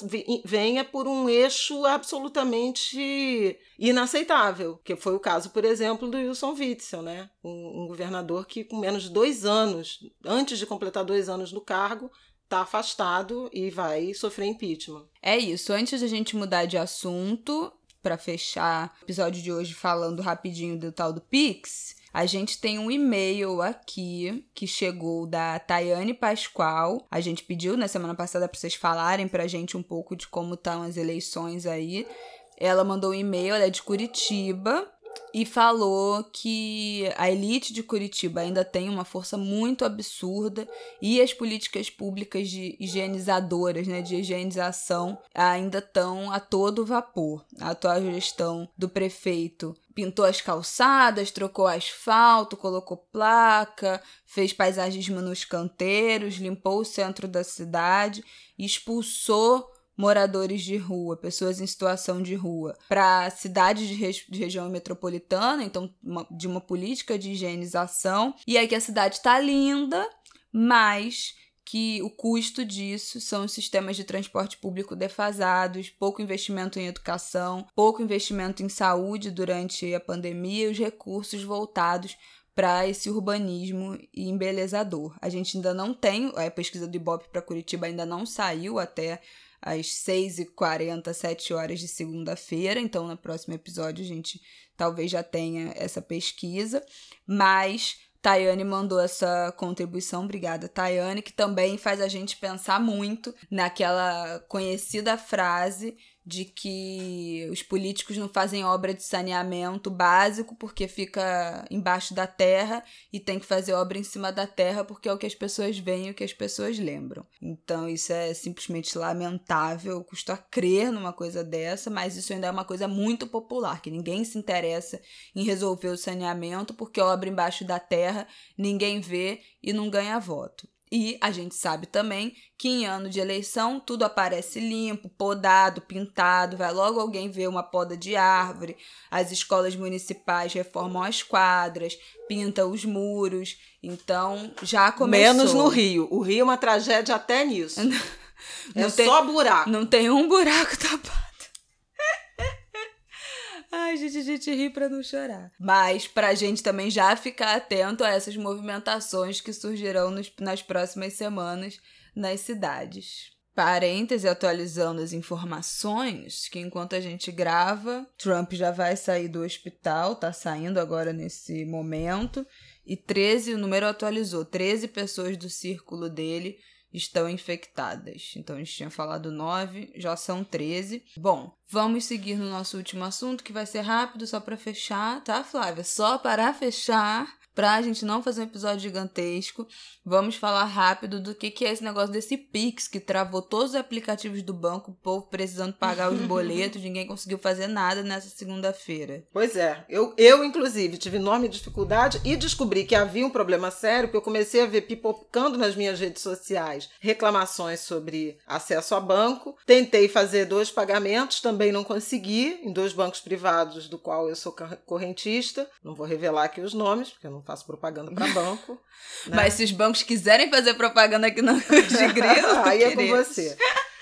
venha por um eixo absolutamente inaceitável, que foi o caso, por exemplo, do Wilson Witzel, né? um, um governador que, com menos de dois anos, antes de completar dois anos no cargo, está afastado e vai sofrer impeachment. É isso. Antes da gente mudar de assunto, para fechar o episódio de hoje falando rapidinho do tal do Pix, a gente tem um e-mail aqui que chegou da Tayane Pascoal. A gente pediu na semana passada para vocês falarem pra gente um pouco de como estão as eleições aí. Ela mandou um e-mail, ela é de Curitiba e falou que a elite de Curitiba ainda tem uma força muito absurda e as políticas públicas de higienizadoras, né, de higienização, ainda estão a todo vapor. A atual gestão do prefeito pintou as calçadas, trocou asfalto, colocou placa, fez paisagismo nos canteiros, limpou o centro da cidade, expulsou moradores de rua, pessoas em situação de rua, para cidades de, de, região metropolitana, então uma, de uma política de higienização. E aí que a cidade está linda, mas que o custo disso são os sistemas de transporte público defasados, pouco investimento em educação, pouco investimento em saúde durante a pandemia e os recursos voltados para esse urbanismo embelezador. A gente ainda não tem, a pesquisa do Ibope para Curitiba ainda não saiu até às 6h40, 7 horas de segunda-feira. Então, no próximo episódio, a gente talvez já tenha essa pesquisa. Mas Tayane mandou essa contribuição, obrigada, Tayane, que também faz a gente pensar muito naquela conhecida frase de que os políticos não fazem obra de saneamento básico porque fica embaixo da terra e tem que fazer obra em cima da terra porque é o que as pessoas veem e o que as pessoas lembram. Então isso é simplesmente lamentável, eu custo a crer numa coisa dessa, mas isso ainda é uma coisa muito popular, que ninguém se interessa em resolver o saneamento porque obra embaixo da terra ninguém vê e não ganha voto. E a gente sabe também que em ano de eleição tudo aparece limpo, podado, pintado, vai logo alguém ver uma poda de árvore, as escolas municipais reformam as quadras, pintam os muros, então já começou. Menos no Rio. O Rio é uma tragédia até nisso. (laughs) é tem, só buraco. Não tem um buraco tapado. Ai, gente, a gente ri pra não chorar. Mas pra gente também já ficar atento a essas movimentações que surgirão nos, nas próximas semanas nas cidades. Parêntese atualizando as informações, que enquanto a gente grava, Trump já vai sair do hospital, tá saindo agora nesse momento, e 13, o número atualizou, 13 pessoas do círculo dele estão infectadas. Então a gente tinha falado 9, já são 13. Bom, vamos seguir no nosso último assunto, que vai ser rápido, só para fechar, tá, Flávia? Só para fechar, pra gente não fazer um episódio gigantesco, vamos falar rápido do que, que é esse negócio desse Pix que travou todos os aplicativos do banco, o povo precisando pagar os (laughs) boletos, ninguém conseguiu fazer nada nessa segunda-feira. Pois é, eu, eu inclusive tive enorme dificuldade e descobri que havia um problema sério, porque eu comecei a ver pipocando nas minhas redes sociais reclamações sobre acesso a banco. Tentei fazer dois pagamentos, também não consegui, em dois bancos privados do qual eu sou correntista. Não vou revelar aqui os nomes, porque eu não faço propaganda para banco. (laughs) né? Mas se os bancos quiserem fazer propaganda aqui no (laughs) de grilo, aí é com você.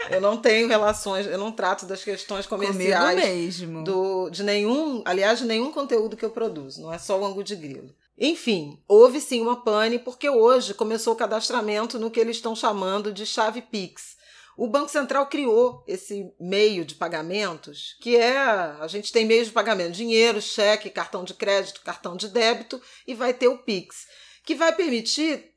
Eu não tenho relações, eu não trato das questões comerciais mesmo. Do, de nenhum, aliás, de nenhum conteúdo que eu produzo, não é só o ângulo de grilo. Enfim, houve sim uma pane, porque hoje começou o cadastramento no que eles estão chamando de chave Pix. O Banco Central criou esse meio de pagamentos, que é a gente tem meios de pagamento: dinheiro, cheque, cartão de crédito, cartão de débito e vai ter o Pix que vai permitir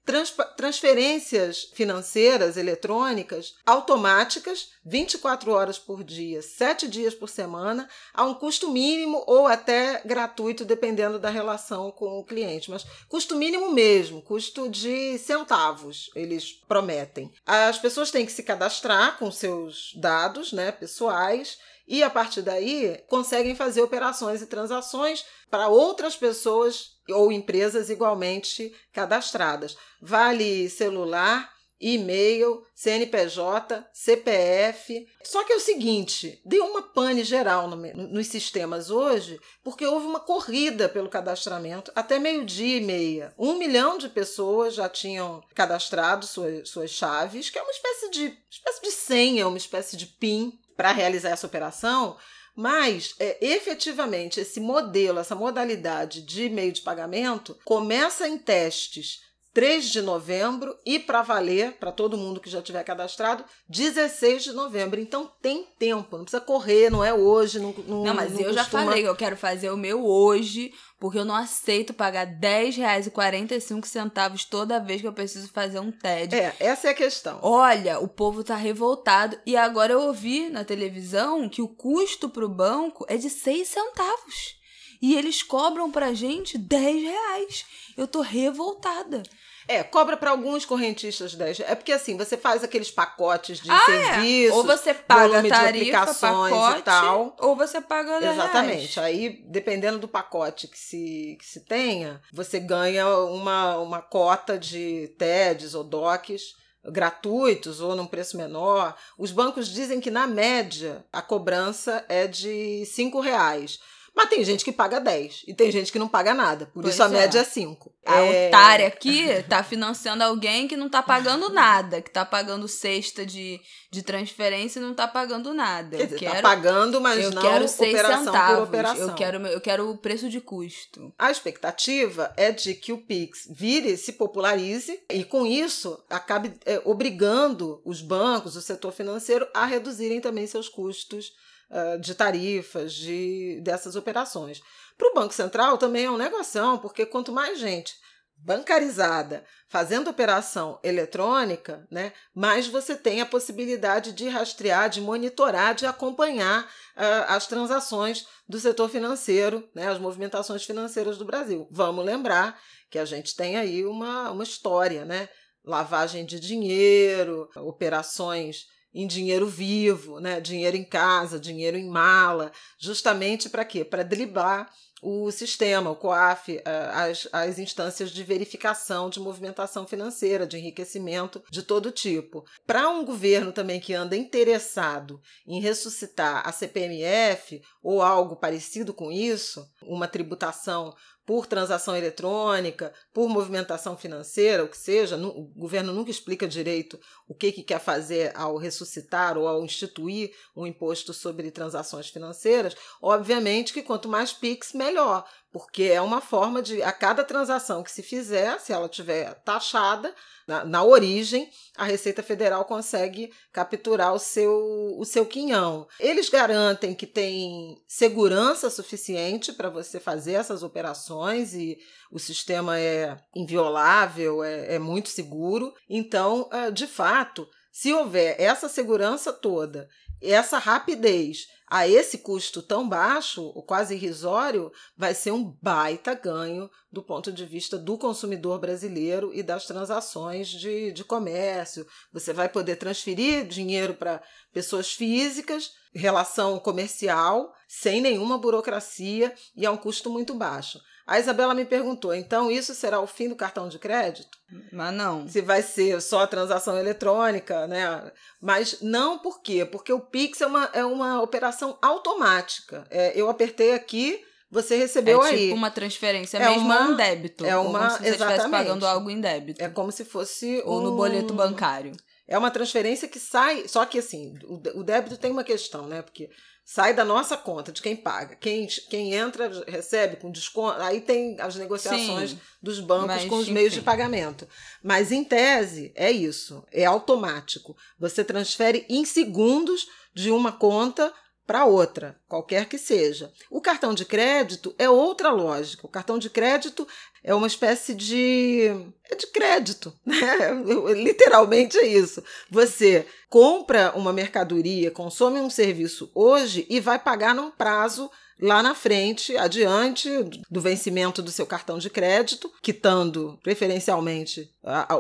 transferências financeiras eletrônicas automáticas, 24 horas por dia, 7 dias por semana, a um custo mínimo ou até gratuito, dependendo da relação com o cliente. Mas custo mínimo mesmo, custo de centavos, eles prometem. As pessoas têm que se cadastrar com seus dados né, pessoais e, a partir daí, conseguem fazer operações e transações para outras pessoas ou empresas igualmente cadastradas. Vale celular, e-mail, CNPJ, CPF. Só que é o seguinte, deu uma pane geral no, nos sistemas hoje, porque houve uma corrida pelo cadastramento até meio-dia e meia. Um milhão de pessoas já tinham cadastrado suas, suas chaves, que é uma espécie de, espécie de senha, uma espécie de PIN para realizar essa operação. Mas, é, efetivamente, esse modelo, essa modalidade de meio de pagamento começa em testes 3 de novembro e para valer, para todo mundo que já tiver cadastrado, 16 de novembro. Então tem tempo, não precisa correr, não é hoje. Não, não, não mas não eu costuma... já falei que eu quero fazer o meu hoje, porque eu não aceito pagar R$10,45 toda vez que eu preciso fazer um TED. É, essa é a questão. Olha, o povo tá revoltado e agora eu ouvi na televisão que o custo para o banco é de 6 centavos. E eles cobram pra gente 10 reais. Eu tô revoltada. É, cobra para alguns correntistas 10. É porque assim, você faz aqueles pacotes de ah, serviço, é. ou você paga tarifa, de aplicações pacote, e tal. Ou você paga 10 Exatamente. Reais. Aí, dependendo do pacote que se, que se tenha, você ganha uma, uma cota de TEDs ou DOCs gratuitos ou num preço menor. Os bancos dizem que, na média, a cobrança é de R$ reais. Mas tem gente que paga 10 e tem gente que não paga nada. Por pois isso a é. média é 5. A é... otária aqui tá financiando alguém que não tá pagando nada, que tá pagando cesta de, de transferência e não tá pagando nada. Quer dizer, tá quero, tá pagando, mas eu não quero seis operação centavos. por operação. Eu quero, eu quero o preço de custo. A expectativa é de que o Pix vire, se popularize e com isso acabe é, obrigando os bancos, o setor financeiro a reduzirem também seus custos de tarifas, de dessas operações. Para o Banco Central também é um negocião, porque quanto mais gente bancarizada fazendo operação eletrônica, né, mais você tem a possibilidade de rastrear, de monitorar, de acompanhar uh, as transações do setor financeiro, né, as movimentações financeiras do Brasil. Vamos lembrar que a gente tem aí uma, uma história, né? Lavagem de dinheiro, operações em dinheiro vivo, né? dinheiro em casa, dinheiro em mala, justamente para quê? Para driblar o sistema, o COAF, eh, as, as instâncias de verificação de movimentação financeira, de enriquecimento de todo tipo. Para um governo também que anda interessado em ressuscitar a CPMF ou algo parecido com isso, uma tributação por transação eletrônica, por movimentação financeira, o que seja, o governo nunca explica direito o que, que quer fazer ao ressuscitar ou ao instituir um imposto sobre transações financeiras. Obviamente que quanto mais PIX, melhor, porque é uma forma de, a cada transação que se fizer, se ela tiver taxada, na, na origem, a Receita Federal consegue capturar o seu, o seu quinhão. Eles garantem que tem segurança suficiente para você fazer essas operações e o sistema é inviolável, é, é muito seguro. Então, é, de fato, se houver essa segurança toda essa rapidez a esse custo tão baixo, o quase irrisório, vai ser um baita ganho do ponto de vista do consumidor brasileiro e das transações de, de comércio. Você vai poder transferir dinheiro para pessoas físicas, relação comercial, sem nenhuma burocracia e a um custo muito baixo. A Isabela me perguntou: então isso será o fim do cartão de crédito? Mas não. Se vai ser só transação eletrônica, né? Mas não por quê? Porque o Pix é uma, é uma operação automática. É, eu apertei aqui, você recebeu é aí. É tipo uma transferência é mesmo uma, um débito. É uma, como se você estivesse pagando algo em débito. É como se fosse Ou um, no boleto bancário. É uma transferência que sai, só que assim, o, o débito tem uma questão, né? Porque sai da nossa conta, de quem paga. Quem, quem entra recebe com desconto. Aí tem as negociações Sim, dos bancos com os enfim. meios de pagamento. Mas, em tese, é isso. É automático. Você transfere em segundos de uma conta para outra, qualquer que seja. O cartão de crédito é outra lógica. O cartão de crédito é uma espécie de é de crédito, (laughs) né? Literalmente é isso. Você compra uma mercadoria, consome um serviço hoje e vai pagar num prazo lá na frente, adiante do vencimento do seu cartão de crédito, quitando preferencialmente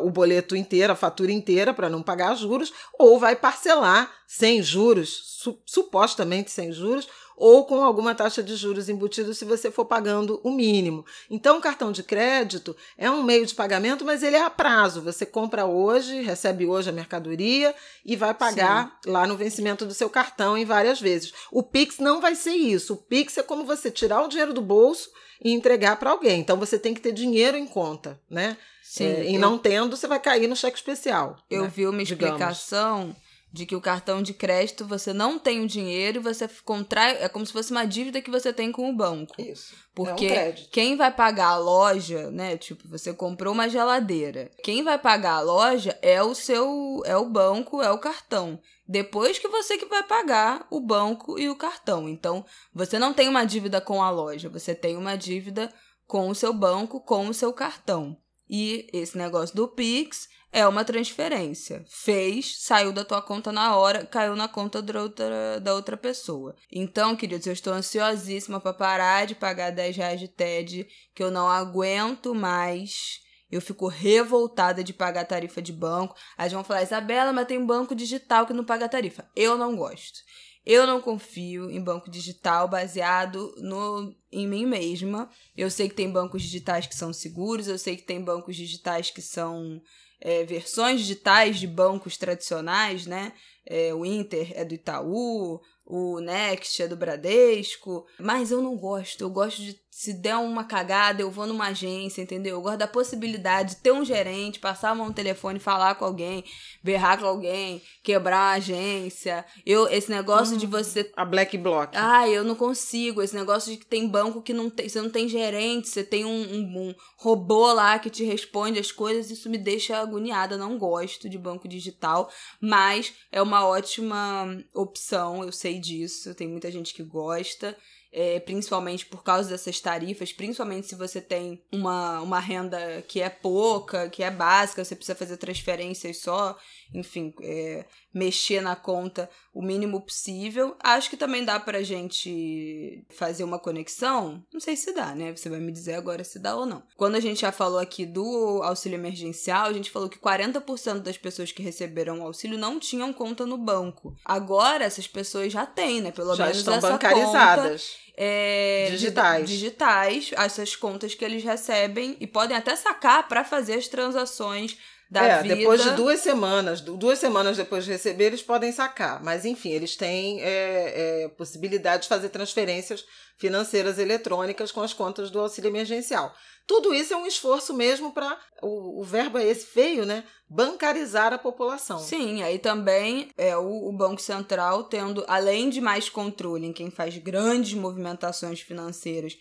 o boleto inteiro, a fatura inteira para não pagar juros, ou vai parcelar sem juros, su, supostamente sem juros, ou com alguma taxa de juros embutido se você for pagando o mínimo. Então, o cartão de crédito é um meio de pagamento, mas ele é a prazo. Você compra hoje, recebe hoje a mercadoria e vai pagar Sim. lá no vencimento do seu cartão em várias vezes. O Pix não vai ser isso. O Pix é como você tirar o dinheiro do bolso e entregar para alguém. Então, você tem que ter dinheiro em conta, né? Sim, é, e eu... não tendo, você vai cair no cheque especial. Eu né? vi uma explicação. Digamos de que o cartão de crédito você não tem o dinheiro e você contrai. É como se fosse uma dívida que você tem com o banco. Isso. Porque é um quem vai pagar a loja, né? Tipo, você comprou uma geladeira. Quem vai pagar a loja é o seu. é o banco, é o cartão. Depois que você que vai pagar o banco e o cartão. Então, você não tem uma dívida com a loja, você tem uma dívida com o seu banco, com o seu cartão. E esse negócio do Pix é uma transferência. Fez, saiu da tua conta na hora, caiu na conta da outra, da outra pessoa. Então, queridos, eu estou ansiosíssima para parar de pagar 10 reais de TED, que eu não aguento mais. Eu fico revoltada de pagar tarifa de banco. Aí vão falar, Isabela, mas tem banco digital que não paga tarifa. Eu não gosto. Eu não confio em banco digital baseado no, em mim mesma. Eu sei que tem bancos digitais que são seguros, eu sei que tem bancos digitais que são é, versões digitais de bancos tradicionais, né? É, o Inter é do Itaú, o Next é do Bradesco, mas eu não gosto. Eu gosto de se der uma cagada, eu vou numa agência, entendeu? Eu gosto da possibilidade de ter um gerente, passar a mão no telefone, falar com alguém, berrar com alguém, quebrar a agência. Eu, esse negócio hum, de você. A black block. Ah, eu não consigo. Esse negócio de que tem banco que não tem. Você não tem gerente, você tem um, um, um robô lá que te responde as coisas, isso me deixa agoniada. Não gosto de banco digital, mas é uma ótima opção, eu sei disso. Tem muita gente que gosta é, principalmente por causa dessas tarifas, principalmente se você tem uma, uma renda que é pouca, que é básica, você precisa fazer transferências só, enfim, é, mexer na conta o mínimo possível. Acho que também dá pra gente fazer uma conexão. Não sei se dá, né? Você vai me dizer agora se dá ou não. Quando a gente já falou aqui do auxílio emergencial, a gente falou que 40% das pessoas que receberam o auxílio não tinham conta no banco. Agora essas pessoas já têm, né? Pelo já menos estão essa bancarizadas. Conta, é, digitais. digitais, essas contas que eles recebem e podem até sacar para fazer as transações da é, vida. depois de duas semanas, duas semanas depois de receber, eles podem sacar. Mas, enfim, eles têm é, é, possibilidade de fazer transferências financeiras eletrônicas com as contas do auxílio emergencial. Tudo isso é um esforço mesmo para. O, o, verbo é esse feio, né? Bancarizar a população. Sim, aí também é o, o Banco Central tendo, além de mais controle em quem faz grandes movimentações financeiras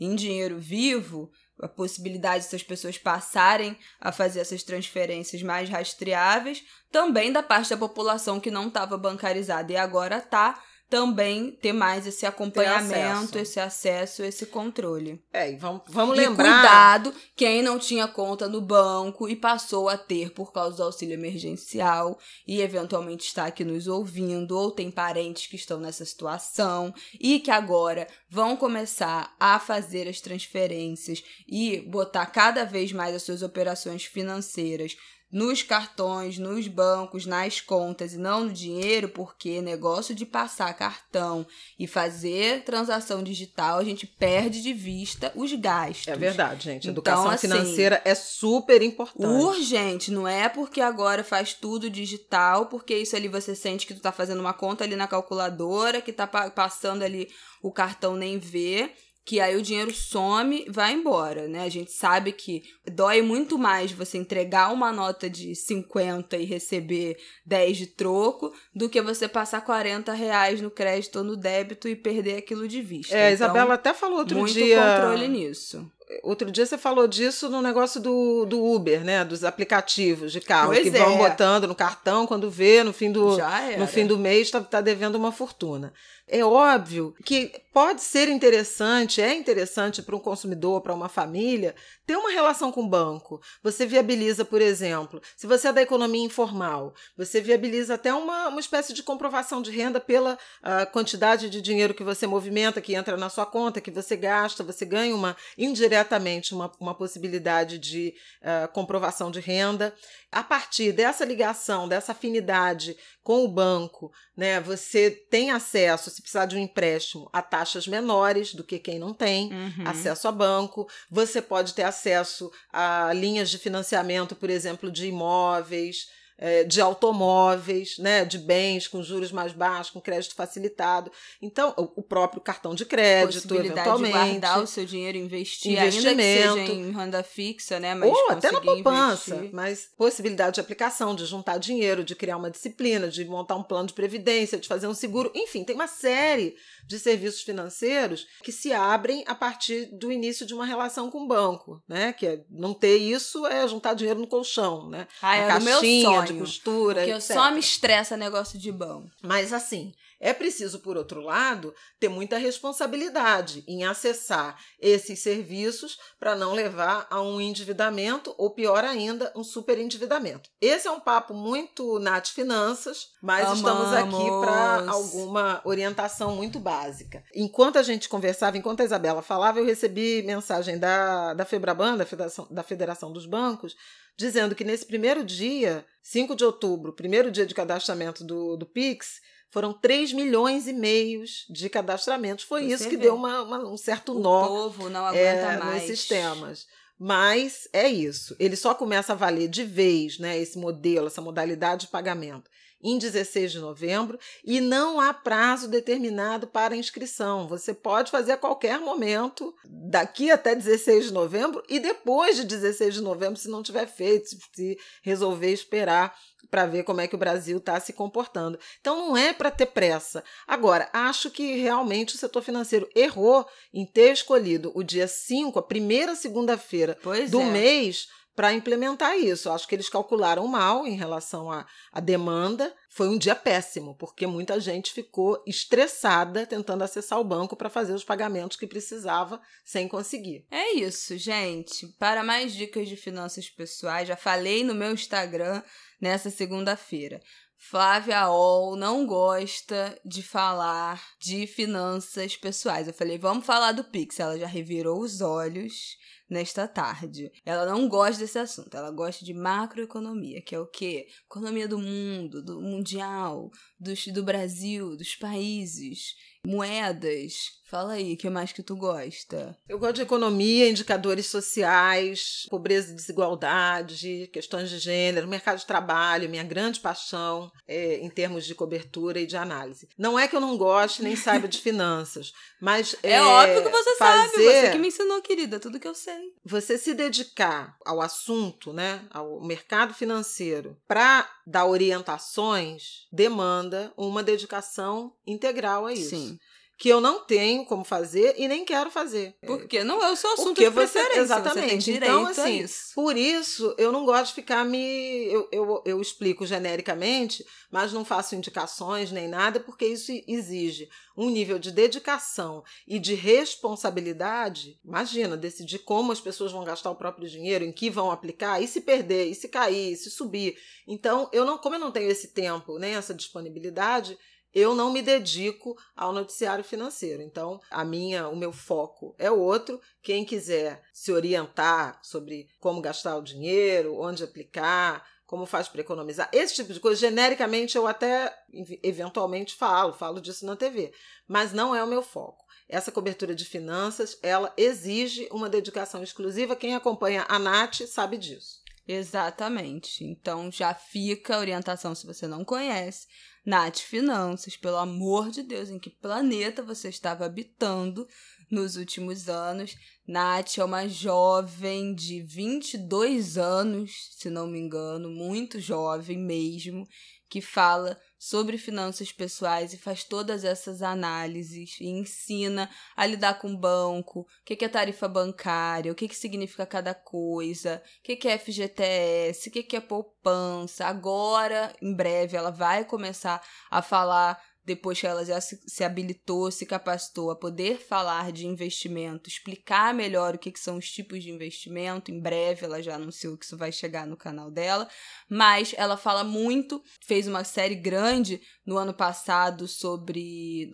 em dinheiro vivo, a possibilidade dessas pessoas passarem a fazer essas transferências mais rastreáveis, também da parte da população que não estava bancarizada e agora está, também ter mais esse acompanhamento, acesso. esse acesso, esse controle. É, e vamos, vamos e lembrar. cuidado, quem não tinha conta no banco e passou a ter por causa do auxílio emergencial e eventualmente está aqui nos ouvindo ou tem parentes que estão nessa situação e que agora vão começar a fazer as transferências e botar cada vez mais as suas operações financeiras nos cartões, nos bancos, nas contas e não no dinheiro, porque negócio de passar cartão e fazer transação digital, a gente perde de vista os gastos. É verdade, gente. Então, Educação assim, financeira é super importante. Urgente, não é porque agora faz tudo digital, porque isso ali você sente que tu tá fazendo uma conta ali na calculadora, que tá pa- passando ali o cartão nem vê, que aí o dinheiro some, vai embora, né? A gente sabe que dói muito mais você entregar uma nota de 50 e receber 10 de troco do que você passar 40 reais no crédito ou no débito e perder aquilo de vista. É, a Então, Isabela até falou outro muito dia. controle nisso. Outro dia você falou disso no negócio do, do Uber, né? Dos aplicativos de carro Pois que vão é. botando no cartão quando vê, no fim do, no fim do mês está tá devendo uma fortuna. É óbvio que pode ser interessante, é interessante para um consumidor, para uma família, ter uma relação com o banco. Você viabiliza, por exemplo, se você é da economia informal, você viabiliza até uma, uma espécie de comprovação de renda pela ah, quantidade de dinheiro que você movimenta, que entra na sua conta, que você gasta, você ganha uma indiretamente uma, uma possibilidade de ah, comprovação de renda. A partir dessa ligação, dessa afinidade com o banco, né, você tem acesso, se precisar de um empréstimo, a taxas menores do que quem não tem Uhum. acesso a banco, você pode ter acesso a linhas de financiamento, por exemplo, de imóveis, eh, de automóveis, né, de bens com juros mais baixos, com crédito facilitado. Então, o próprio cartão de crédito, eventualmente. de guardar o seu dinheiro e investir, ainda que Investimento. seja em renda fixa, né? Mas Ou até na poupança, investir. mas possibilidade de aplicação, de juntar dinheiro, de criar uma disciplina, de montar um plano de previdência, de fazer um seguro, enfim, tem uma série de serviços financeiros que se abrem a partir do início de uma relação com o banco, né? Que é, não ter isso é juntar dinheiro no colchão, né? Ah, é o meu caixinha de sonho. costura, Porque eu só me estressa negócio de banco. Mas assim, é preciso, por outro lado, ter muita responsabilidade em acessar esses serviços para não levar a um endividamento ou, pior ainda, um superendividamento. Esse é um papo muito Nath Finanças, mas estamos aqui para Amamos. alguma orientação muito básica. Enquanto a gente conversava, enquanto a Isabela falava, eu recebi mensagem da, da Febraban, da Federação, da Federação dos Bancos, dizendo que nesse primeiro dia, 5 de outubro, primeiro dia de cadastramento do, do Pix, foram 3 milhões e meios de cadastramentos. Foi Você isso que vê. deu uma- uma- um certo O nó povo não aguenta é, mais. nos sistemas. Mas é isso. Ele só começa a valer de vez, né, esse modelo, essa modalidade de pagamento, em 16 de novembro e não há prazo determinado para inscrição. Você pode fazer a qualquer momento, daqui até 16 de novembro e depois de 16 de novembro, se não tiver feito, se- resolver esperar para ver como é que o Brasil está se comportando. Então não é para ter pressa. Agora, acho que realmente o setor financeiro errou em ter escolhido o dia 5, a primeira segunda-feira do é. mês, para implementar isso. Eu Acho que eles calcularam mal em relação à, à demanda. Foi um dia péssimo, porque muita gente ficou estressada tentando acessar o banco para fazer os pagamentos que precisava sem conseguir. É isso, gente. Para mais dicas de finanças pessoais, já falei no meu Instagram nessa segunda-feira. Flávia Ol não gosta de falar de finanças pessoais. Eu falei, vamos falar do Pix. Ela já revirou os olhos nesta tarde. Ela não gosta desse assunto. Ela gosta de macroeconomia, que é o quê? Economia do mundo, do mundial, dos, do Brasil, dos países, moedas. Fala aí, o que mais que tu gosta? Eu gosto de economia, indicadores sociais, pobreza e desigualdade, questões de gênero, mercado de trabalho, minha grande paixão é, em termos de cobertura e de análise. Não é que eu não goste nem saiba de (laughs) finanças, mas É, óbvio que você sabe, fazer, você que me ensinou, querida, tudo que eu sei. você se dedicar ao assunto, né, ao mercado financeiro, para dar orientações, demanda uma dedicação integral a isso. Sim. Que eu não tenho como fazer e nem quero fazer. Porque não é o seu assunto Porque de você, preferência, exatamente. Você tem então, assim, isso. por isso eu não gosto de ficar me. Eu, eu, eu explico genericamente, mas não faço indicações nem nada, porque isso exige um nível de dedicação e de responsabilidade. Imagina, decidir como as pessoas vão gastar o próprio dinheiro, em que vão aplicar, e se perder, e se cair, e se subir. Então, eu não, como eu não tenho esse tempo, nem essa disponibilidade, eu não me dedico ao noticiário financeiro. Então, a minha, o meu foco é outro. Quem quiser se orientar sobre como gastar o dinheiro, onde aplicar, como faz para economizar, esse tipo de coisa, genericamente eu até eventualmente falo, falo disso na TV, mas não é o meu foco. Essa cobertura de finanças, ela exige uma dedicação exclusiva. Quem acompanha a Nath sabe disso. Exatamente. Então já fica a orientação se você não conhece. Nath Finanças, pelo amor de Deus, em que planeta você estava habitando nos últimos anos? Nath é uma jovem de 22 anos, se não me engano, muito jovem mesmo, que fala sobre finanças pessoais e faz todas essas análises e ensina a lidar com o banco, o que é tarifa bancária, o que, que significa cada coisa, o que é FGTS, o que é poupança. Agora, em breve, ela vai começar a falar depois que ela já se, se, habilitou, se capacitou a poder falar de investimento, explicar melhor o que, que, são os tipos de investimento. Em breve ela já anunciou que isso vai chegar no canal dela. Mas ela fala muito, fez uma série grande no ano passado sobre.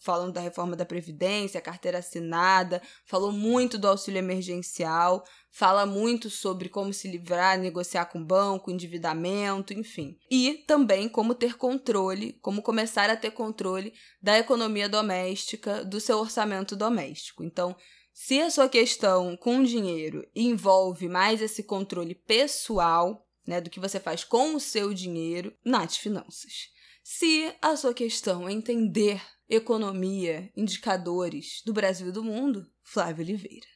falando da reforma da Previdência, carteira assinada, falou muito do auxílio emergencial, fala muito sobre como se livrar, negociar com banco, endividamento, enfim. E também como ter controle, como começar a ter controle da economia doméstica, do seu orçamento doméstico. Então, se a sua questão com dinheiro envolve mais esse controle pessoal, né, do que você faz com o seu dinheiro, Nath Finanças. Se a sua questão é entender economia, indicadores do Brasil e do mundo, Flávio Oliveira.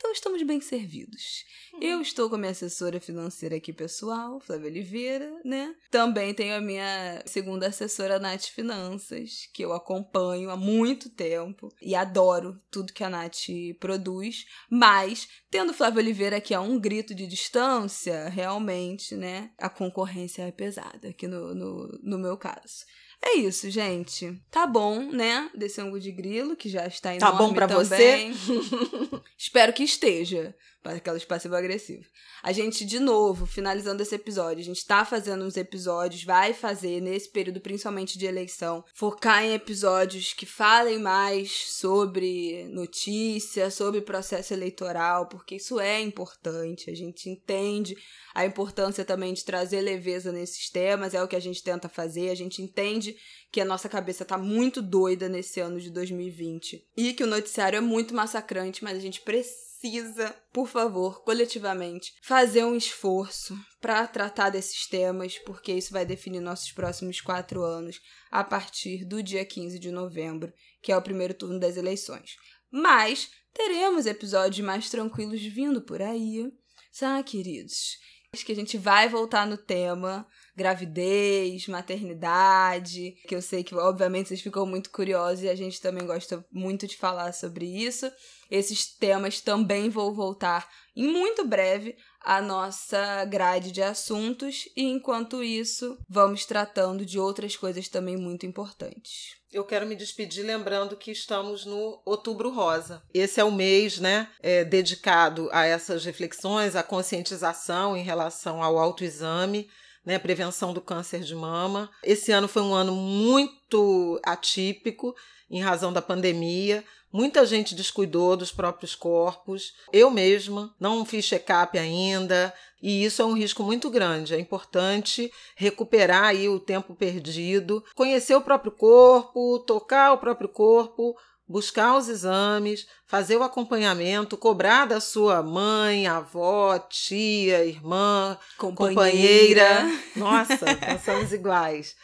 Então estamos bem servidos. Uhum. Eu estou com a minha assessora financeira aqui pessoal, Flávia Oliveira, né? Também tenho a minha segunda assessora, Nath Finanças, que eu acompanho há muito tempo e adoro tudo que a Nath produz. Mas, tendo Flávia Oliveira aqui a um grito de distância, realmente, né? A concorrência é pesada aqui no, no, no meu caso. É isso, gente. Tá bom, né? Desse ângulo de grilo, que já está enorme Tá bom pra também. você? (laughs) Espero que esteja, para aquelas passivo-agressivo. A gente, de novo, finalizando esse episódio, a gente tá fazendo uns episódios, vai fazer nesse período, principalmente de eleição, focar em episódios que falem mais sobre notícia, sobre processo eleitoral, porque isso é importante. A gente entende a importância também de trazer leveza nesses temas, é o que a gente tenta fazer. A gente entende que a nossa cabeça tá muito doida nesse ano de 2020 e que o noticiário é muito massacrante, mas a gente precisa, por favor, coletivamente, fazer um esforço para tratar desses temas, porque isso vai definir nossos próximos quatro anos a partir do dia 15 de novembro, que é o primeiro turno das eleições. Mas teremos episódios mais tranquilos vindo por aí. Ah, queridos, acho que a gente vai voltar no tema gravidez, maternidade, que eu sei que obviamente vocês ficam muito curiosos e a gente também gosta muito de falar sobre isso. Esses temas também vão voltar em muito breve à nossa grade de assuntos e enquanto isso, vamos tratando de outras coisas também muito importantes. Eu quero me despedir lembrando que estamos no Outubro Rosa. Esse é o mês, né, é, dedicado a essas reflexões, à conscientização em relação ao autoexame né, prevenção do câncer de mama. Esse ano foi um ano muito atípico em razão da pandemia. Muita gente descuidou dos próprios corpos. Eu mesma não fiz check-up ainda, e isso é um risco muito grande. É importante recuperar aí o tempo perdido, conhecer o próprio corpo, tocar o próprio corpo, buscar os exames, fazer o acompanhamento, cobrar da sua mãe, avó, tia, irmã, companheira. companheira. Nossa, (laughs) pensamos iguais.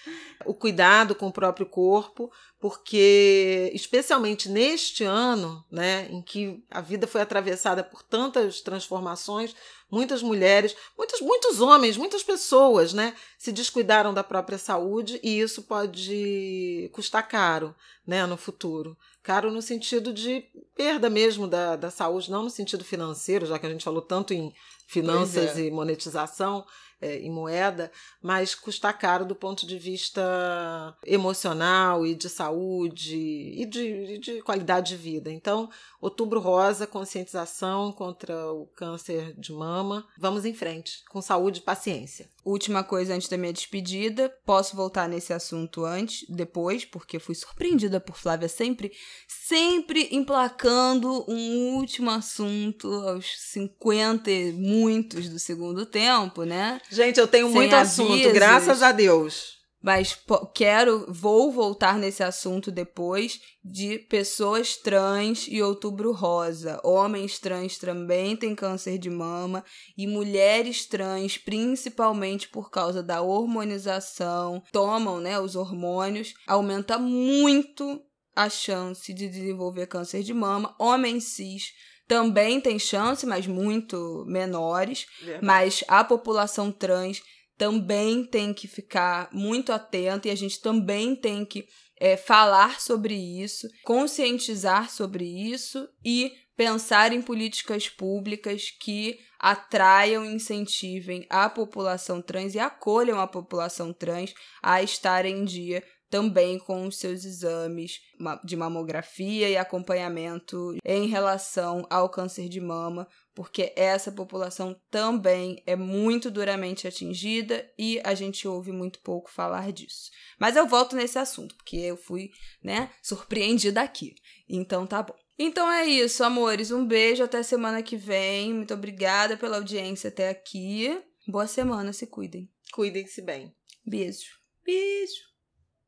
O cuidado com o próprio corpo, porque especialmente neste ano, né, em que a vida foi atravessada por tantas transformações, muitas mulheres, muitos, muitos homens, muitas pessoas, né, se descuidaram da própria saúde e isso pode custar caro, né, no futuro. Caro no sentido de perda mesmo da, da saúde, não no sentido financeiro, já que a gente falou tanto em finanças é. e monetização, é, em moeda, mas custa caro do ponto de vista emocional e de saúde e de, de qualidade de vida. Então, Outubro Rosa, conscientização contra o câncer de mama. Vamos em frente, com saúde e paciência. Última coisa antes da minha despedida, posso voltar nesse assunto antes, depois, porque fui surpreendida por Flávia sempre, sempre emplacando um último assunto aos 50 e muitos do segundo tempo, né? Gente, eu tenho Sem muito avisos. assunto, graças a Deus. Mas quero, vou voltar nesse assunto depois de pessoas trans e outubro rosa. Homens trans também têm câncer de mama e mulheres trans, principalmente por causa da hormonização, tomam né, os hormônios, aumenta muito a chance de desenvolver câncer de mama. Homens cis também tem chance, mas muito menores. Verdade. Mas a população trans também tem que ficar muito atento e a gente também tem que é, falar sobre isso, conscientizar sobre isso e pensar em políticas públicas que atraiam e incentivem a população trans e acolham a população trans a estar em dia também com os seus exames de mamografia e acompanhamento em relação ao câncer de mama, porque essa população também é muito duramente atingida e a gente ouve muito pouco falar disso. Mas eu volto nesse assunto, porque eu fui, né, surpreendida aqui. Então tá bom. Então é isso, amores. Um beijo até semana que vem. Muito obrigada pela audiência até aqui. Boa semana, se cuidem. Cuidem-se bem. Beijo. Beijo.